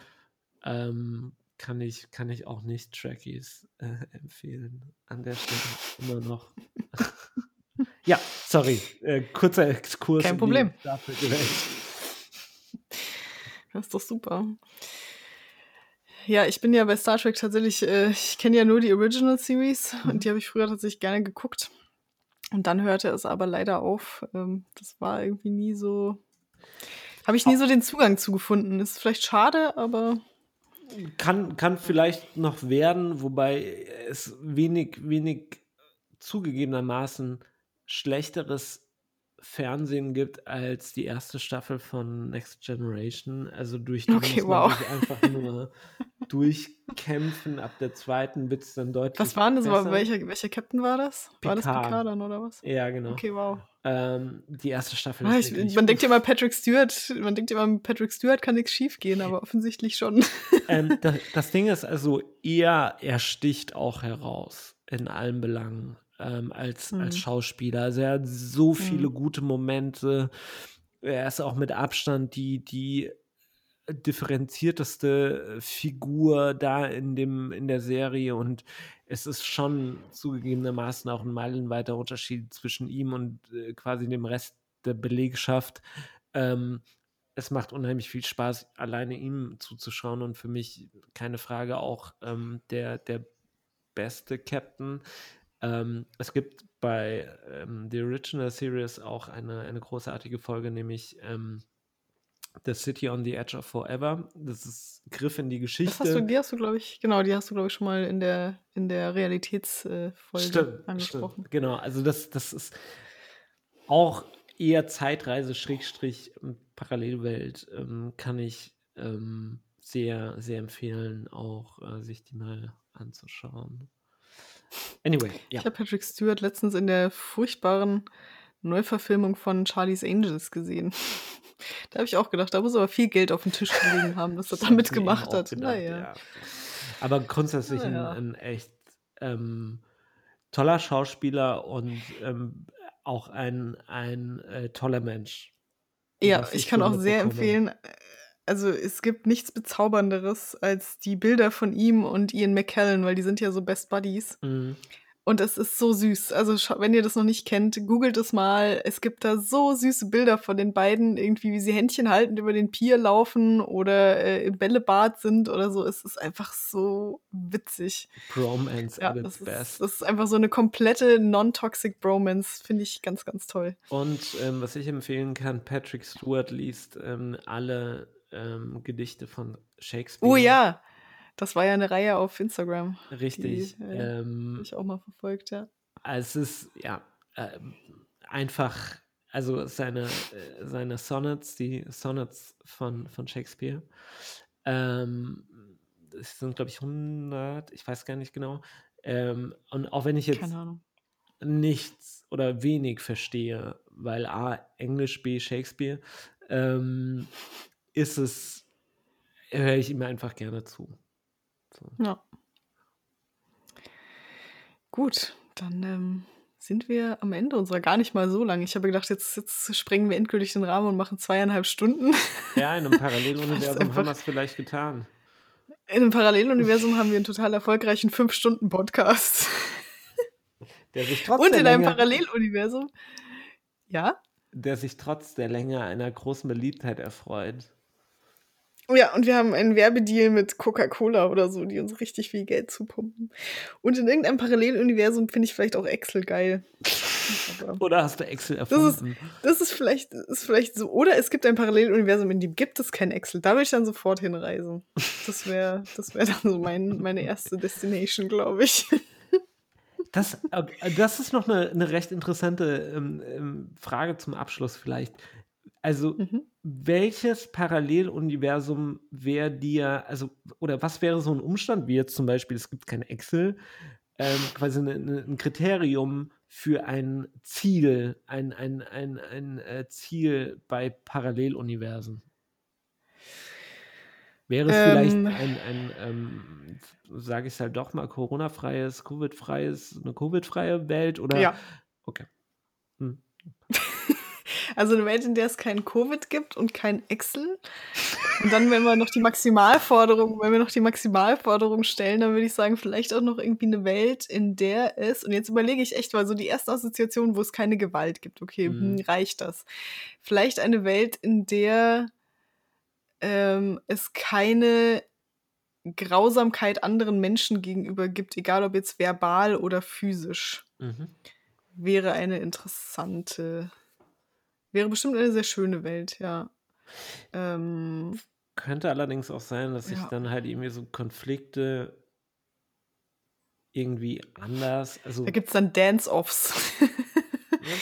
ähm, kann, ich, kann ich auch nicht Trackies äh, empfehlen. An der Stelle immer noch. ja, sorry, äh, kurzer Exkurs. Kein Problem. Das ist doch super. Ja, ich bin ja bei Star Trek tatsächlich, äh, ich kenne ja nur die Original Series mhm. und die habe ich früher tatsächlich gerne geguckt. Und dann hörte es aber leider auf. Ähm, das war irgendwie nie so. Habe ich nie so den Zugang zu gefunden. Ist vielleicht schade, aber. Kann, kann vielleicht noch werden, wobei es wenig, wenig zugegebenermaßen schlechteres Fernsehen gibt als die erste Staffel von Next Generation. Also durch die okay, muss man wow. sich einfach nur durchkämpfen. Ab der zweiten wird es dann deutlich Was waren das? Besser. Welcher, welcher Captain war das? Picard. War das Picard dann oder was? Ja, genau. Okay, wow. Ähm, die erste Staffel ah, ich, Man denkt ja immer, Patrick Stewart, man denkt immer, Patrick Stewart kann nichts schief gehen, aber offensichtlich schon. ähm, das, das Ding ist also eher, er sticht auch heraus in allen Belangen ähm, als, mhm. als Schauspieler. Also er hat so viele mhm. gute Momente. Er ist auch mit Abstand die, die differenzierteste Figur da in dem in der Serie und es ist schon zugegebenermaßen auch ein meilenweiter Unterschied zwischen ihm und äh, quasi dem Rest der Belegschaft. Ähm, es macht unheimlich viel Spaß, alleine ihm zuzuschauen und für mich keine Frage auch ähm, der, der beste Captain. Ähm, es gibt bei ähm, The Original Series auch eine, eine großartige Folge, nämlich ähm, The City on the Edge of Forever. Das ist Griff in die Geschichte. Hast du, die hast du, glaube ich, genau, die hast du, glaube ich, schon mal in der, in der Realitätsfolge stimmt, angesprochen. Stimmt, genau, also das, das ist auch eher Zeitreise, Schrägstrich, ähm, Parallelwelt, ähm, kann ich ähm, sehr, sehr empfehlen, auch äh, sich die mal anzuschauen. Anyway, ja. Ich habe Patrick Stewart letztens in der furchtbaren Neuverfilmung von Charlie's Angels gesehen. da habe ich auch gedacht, da muss aber viel Geld auf dem Tisch gelegen haben, dass er da mitgemacht hat. Gedacht, naja. Ja. Aber grundsätzlich naja. ein, ein, echt ähm, toller Schauspieler und ähm, auch ein, ein äh, toller Mensch. Ja, ich, ich kann auch sehr empfehlen, also es gibt nichts Bezaubernderes als die Bilder von ihm und Ian McKellen, weil die sind ja so Best Buddies. Mhm. Und es ist so süß. Also wenn ihr das noch nicht kennt, googelt es mal. Es gibt da so süße Bilder von den beiden, irgendwie wie sie Händchen haltend über den Pier laufen oder äh, im Bällebad sind oder so. Es ist einfach so witzig. Bromance ja, at its best. das ist einfach so eine komplette non-toxic Bromance. Finde ich ganz, ganz toll. Und ähm, was ich empfehlen kann, Patrick Stewart liest ähm, alle ähm, Gedichte von Shakespeare. Oh ja, das war ja eine Reihe auf Instagram. Richtig. Die, äh, ähm, ich auch mal verfolgt, ja. Es ist, ja, äh, einfach, also seine, äh, seine Sonnets, die Sonnets von, von Shakespeare, ähm, das sind, glaube ich, 100, ich weiß gar nicht genau. Ähm, und auch wenn ich jetzt. Nichts oder wenig verstehe, weil A, Englisch, B, Shakespeare, ähm, ist es, höre ich ihm einfach gerne zu. So. Ja. Gut, dann ähm, sind wir am Ende unserer gar nicht mal so lang. Ich habe gedacht, jetzt, jetzt sprengen wir endgültig den Rahmen und machen zweieinhalb Stunden. Ja, in einem Paralleluniversum haben wir es vielleicht getan. In einem Paralleluniversum haben wir einen total erfolgreichen 5-Stunden-Podcast. Der sich trotz Und in einem Länge, Paralleluniversum. Ja? der sich trotz der Länge einer großen Beliebtheit erfreut. Ja, und wir haben einen Werbedeal mit Coca-Cola oder so, die uns richtig viel Geld zupumpen. Und in irgendeinem Paralleluniversum finde ich vielleicht auch Excel geil. Oder hast du Excel das ist, erfunden? das ist vielleicht, ist vielleicht so. Oder es gibt ein Paralleluniversum, in dem gibt es kein Excel. Da würde ich dann sofort hinreisen. Das wäre das wär dann so mein, meine erste Destination, glaube ich. Das, äh, das ist noch eine, eine recht interessante ähm, ähm, Frage zum Abschluss vielleicht. Also, Mhm. welches Paralleluniversum wäre dir, also, oder was wäre so ein Umstand, wie jetzt zum Beispiel, es gibt kein Excel, ähm, quasi eine, eine, ein Kriterium für ein Ziel, ein, ein, ein, ein äh, Ziel bei Paralleluniversen? Wäre es vielleicht Ähm, ein, ein ähm, sage ich es halt doch mal, Corona-freies, Covid-freies, eine Covid-freie Welt oder? ja. Okay. Hm. Also eine Welt, in der es kein Covid gibt und kein Excel. Und dann, wenn wir noch die Maximalforderung, wenn wir noch die Maximalforderung stellen, dann würde ich sagen, vielleicht auch noch irgendwie eine Welt, in der es, und jetzt überlege ich echt, weil so die erste Assoziation, wo es keine Gewalt gibt, okay, hm, Mhm. reicht das. Vielleicht eine Welt, in der ähm, es keine Grausamkeit anderen Menschen gegenüber gibt, egal ob jetzt verbal oder physisch, Mhm. wäre eine interessante, wäre bestimmt eine sehr schöne Welt, ja. Ähm, Könnte allerdings auch sein, dass sich ja. dann halt irgendwie so Konflikte irgendwie anders, also Da gibt es dann Dance-Offs.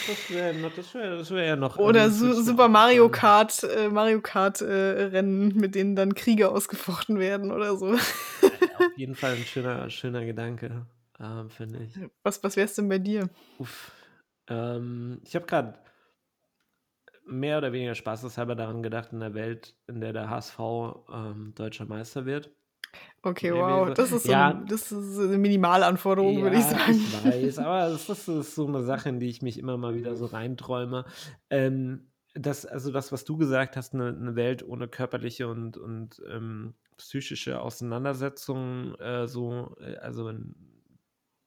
das wäre wär, ja noch Oder Su Super Mario. Kart, äh, Mario Kart äh, Rennen, mit denen dann Kriege ausgefochten werden oder so. Auf jeden Fall ein schöner, schöner Gedanke, ähm, finde ich. Was, was wär's denn bei dir? Uff. Ähm, ich habe gerade mehr oder weniger spaßeshalber daran gedacht, in der Welt, in der der HSV ähm, deutscher Meister wird. Okay, wow. Das ist, so ja, ein, das ist eine Minimalanforderung, würde ich Ja, sagen. ich weiß, aber das ist, das ist so eine Sache, in die ich mich immer mal wieder so reinträume. Ähm, das, also das, was du gesagt hast, eine, eine Welt ohne körperliche und, und ähm, psychische Auseinandersetzungen, äh, so, äh, also in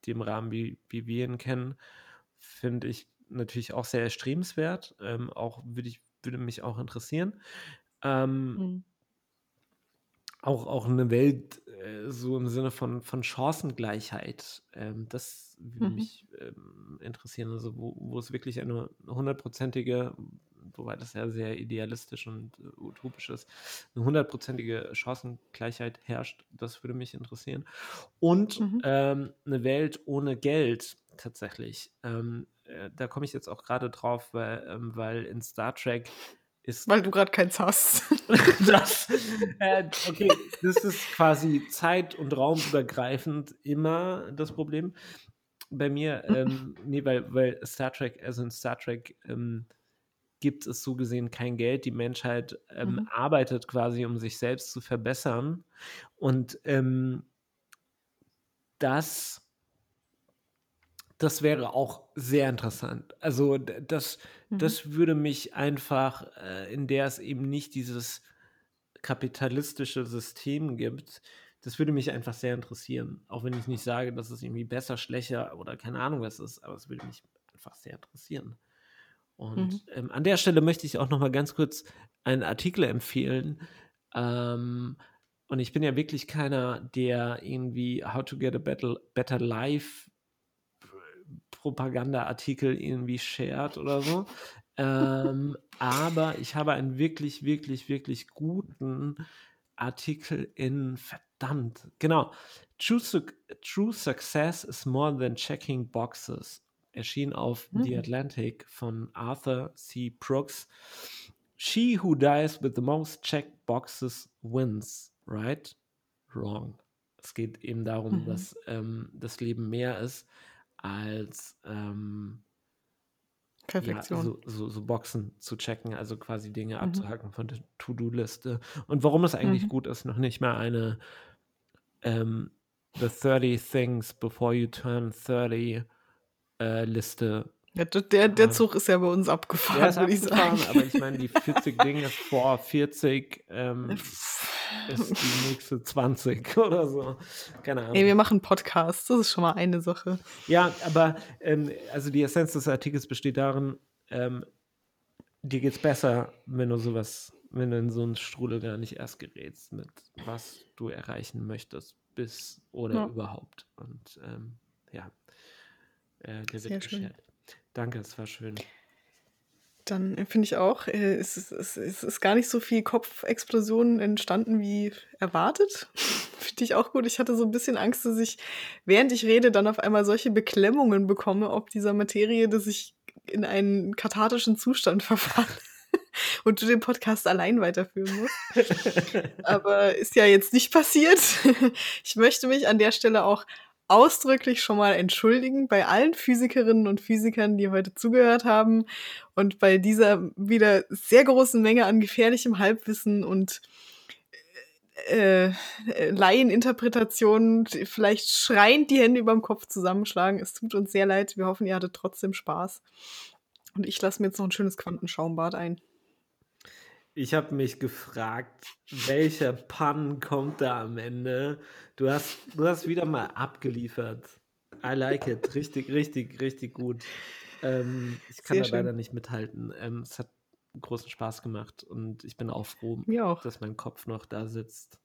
dem Rahmen, wie, wie wir ihn kennen, finde ich natürlich auch sehr erstrebenswert. Ähm, auch würde ich, würde mich auch interessieren. Ähm, Hm. auch, auch eine Welt äh, so im Sinne von, von Chancengleichheit. Ähm, das würde Mhm. mich ähm, interessieren. Also wo, wo es wirklich eine hundertprozentige, wobei das ja sehr idealistisch und äh, utopisch ist, eine hundertprozentige Chancengleichheit herrscht. Das würde mich interessieren. Und Mhm. ähm, eine Welt ohne Geld tatsächlich. Ähm, äh, da komme ich jetzt auch gerade drauf, weil, ähm, weil in Star Trek ist Weil du gerade keins hast. das, äh, okay, das ist quasi zeit- und raumübergreifend immer das Problem. Bei mir, ähm, nee, weil, weil Star Trek, also in Star Trek ähm, gibt es so gesehen kein Geld. Die Menschheit ähm, Mhm. arbeitet quasi, um sich selbst zu verbessern. Und ähm, das, das wäre auch sehr interessant. Also das, Mhm. das würde mich einfach, äh, in der es eben nicht dieses kapitalistische System gibt, das würde mich einfach sehr interessieren. Auch wenn ich nicht sage, dass es irgendwie besser, schlechter oder keine Ahnung was ist, aber es würde mich einfach sehr interessieren. Und Mhm. ähm, an der Stelle möchte ich auch noch mal ganz kurz einen Artikel empfehlen. Ähm, und ich bin ja wirklich keiner, der irgendwie How to Get a Better, better Life Propaganda-Artikel irgendwie shared oder so. Ähm, aber ich habe einen wirklich, wirklich, wirklich guten Artikel in verdammt, genau. True, Suc- True Success is more than checking boxes. Erschien auf The Mhm. Atlantic von Arthur C. Brooks. She who dies with the most checked boxes wins, right? Wrong. Es geht eben darum, Mhm. dass ähm, das Leben mehr ist als ähm, Perfektion. Ja, so, so, so, Boxen zu checken, also quasi Dinge Mhm. abzuhaken von der To-Do-Liste. Und warum es eigentlich Mhm. gut ist, noch nicht mal eine ähm, The 30 Things Before You Turn 30 äh, Liste. Ja, der, der Ah. Zug ist ja bei uns Der abgefahren, ist würde ich sagen. aber ich meine, die 40 Dinge vor 40 ähm, ist die nächste 20 oder so. Keine Ahnung. Ey, wir machen Podcasts, das ist schon mal eine Sache. Ja, aber ähm, also die Essenz des Artikels besteht darin, ähm, dir geht's besser, wenn du sowas, wenn du in so einen Strudel gar nicht erst gerätst, mit was du erreichen möchtest, bis oder Ja. überhaupt. Und ähm, ja, äh, der Sehr wird geschert. Danke, es war schön. Dann äh, finde ich auch, äh, es, ist, es, ist gar nicht so viel Kopfexplosion entstanden wie erwartet. finde ich auch gut. Ich hatte so ein bisschen Angst, dass ich, während ich rede, dann auf einmal solche Beklemmungen bekomme, ob dieser Materie, dass ich in einen kathartischen Zustand verfalle und du den Podcast allein weiterführen musst. Aber ist ja jetzt nicht passiert. Ich möchte mich an der Stelle auch ausdrücklich schon mal entschuldigen bei allen Physikerinnen und Physikern, die heute zugehört haben und bei dieser wieder sehr großen Menge an gefährlichem Halbwissen und äh, äh, Laieninterpretationen vielleicht schreiend die Hände überm Kopf zusammenschlagen. Es tut uns sehr leid. Wir hoffen, ihr hattet trotzdem Spaß. Und ich lasse mir jetzt noch ein schönes Quantenschaumbad ein. Ich habe mich gefragt, welcher Pun kommt da am Ende? Du hast, du hast wieder mal abgeliefert. I like it. Richtig, richtig, richtig gut. Ähm, ich kann Sehr da schön. leider nicht mithalten. Ähm, es hat großen Spaß gemacht und ich bin auch froh, auch. dass mein Kopf noch da sitzt,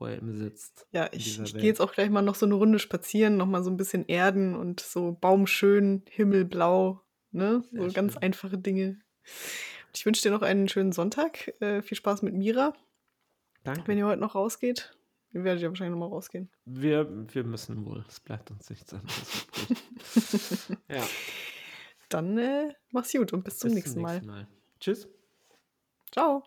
wo er eben sitzt. Ja, ich, ich gehe jetzt auch gleich mal noch so eine Runde spazieren, noch mal so ein bisschen erden und so baumschön, himmelblau, ne? Sehr So ganz schön. einfache Dinge. Ich wünsche dir noch einen schönen Sonntag. Äh, viel Spaß mit Mira, Danke. wenn ihr heute noch rausgeht. Ihr werdet ja wahrscheinlich noch mal rausgehen. Wir, wir müssen wohl. Es bleibt uns nichts anderes übrig. ja, Dann äh, mach's gut und bis zum bis nächsten Mal. Mal. Tschüss. Ciao.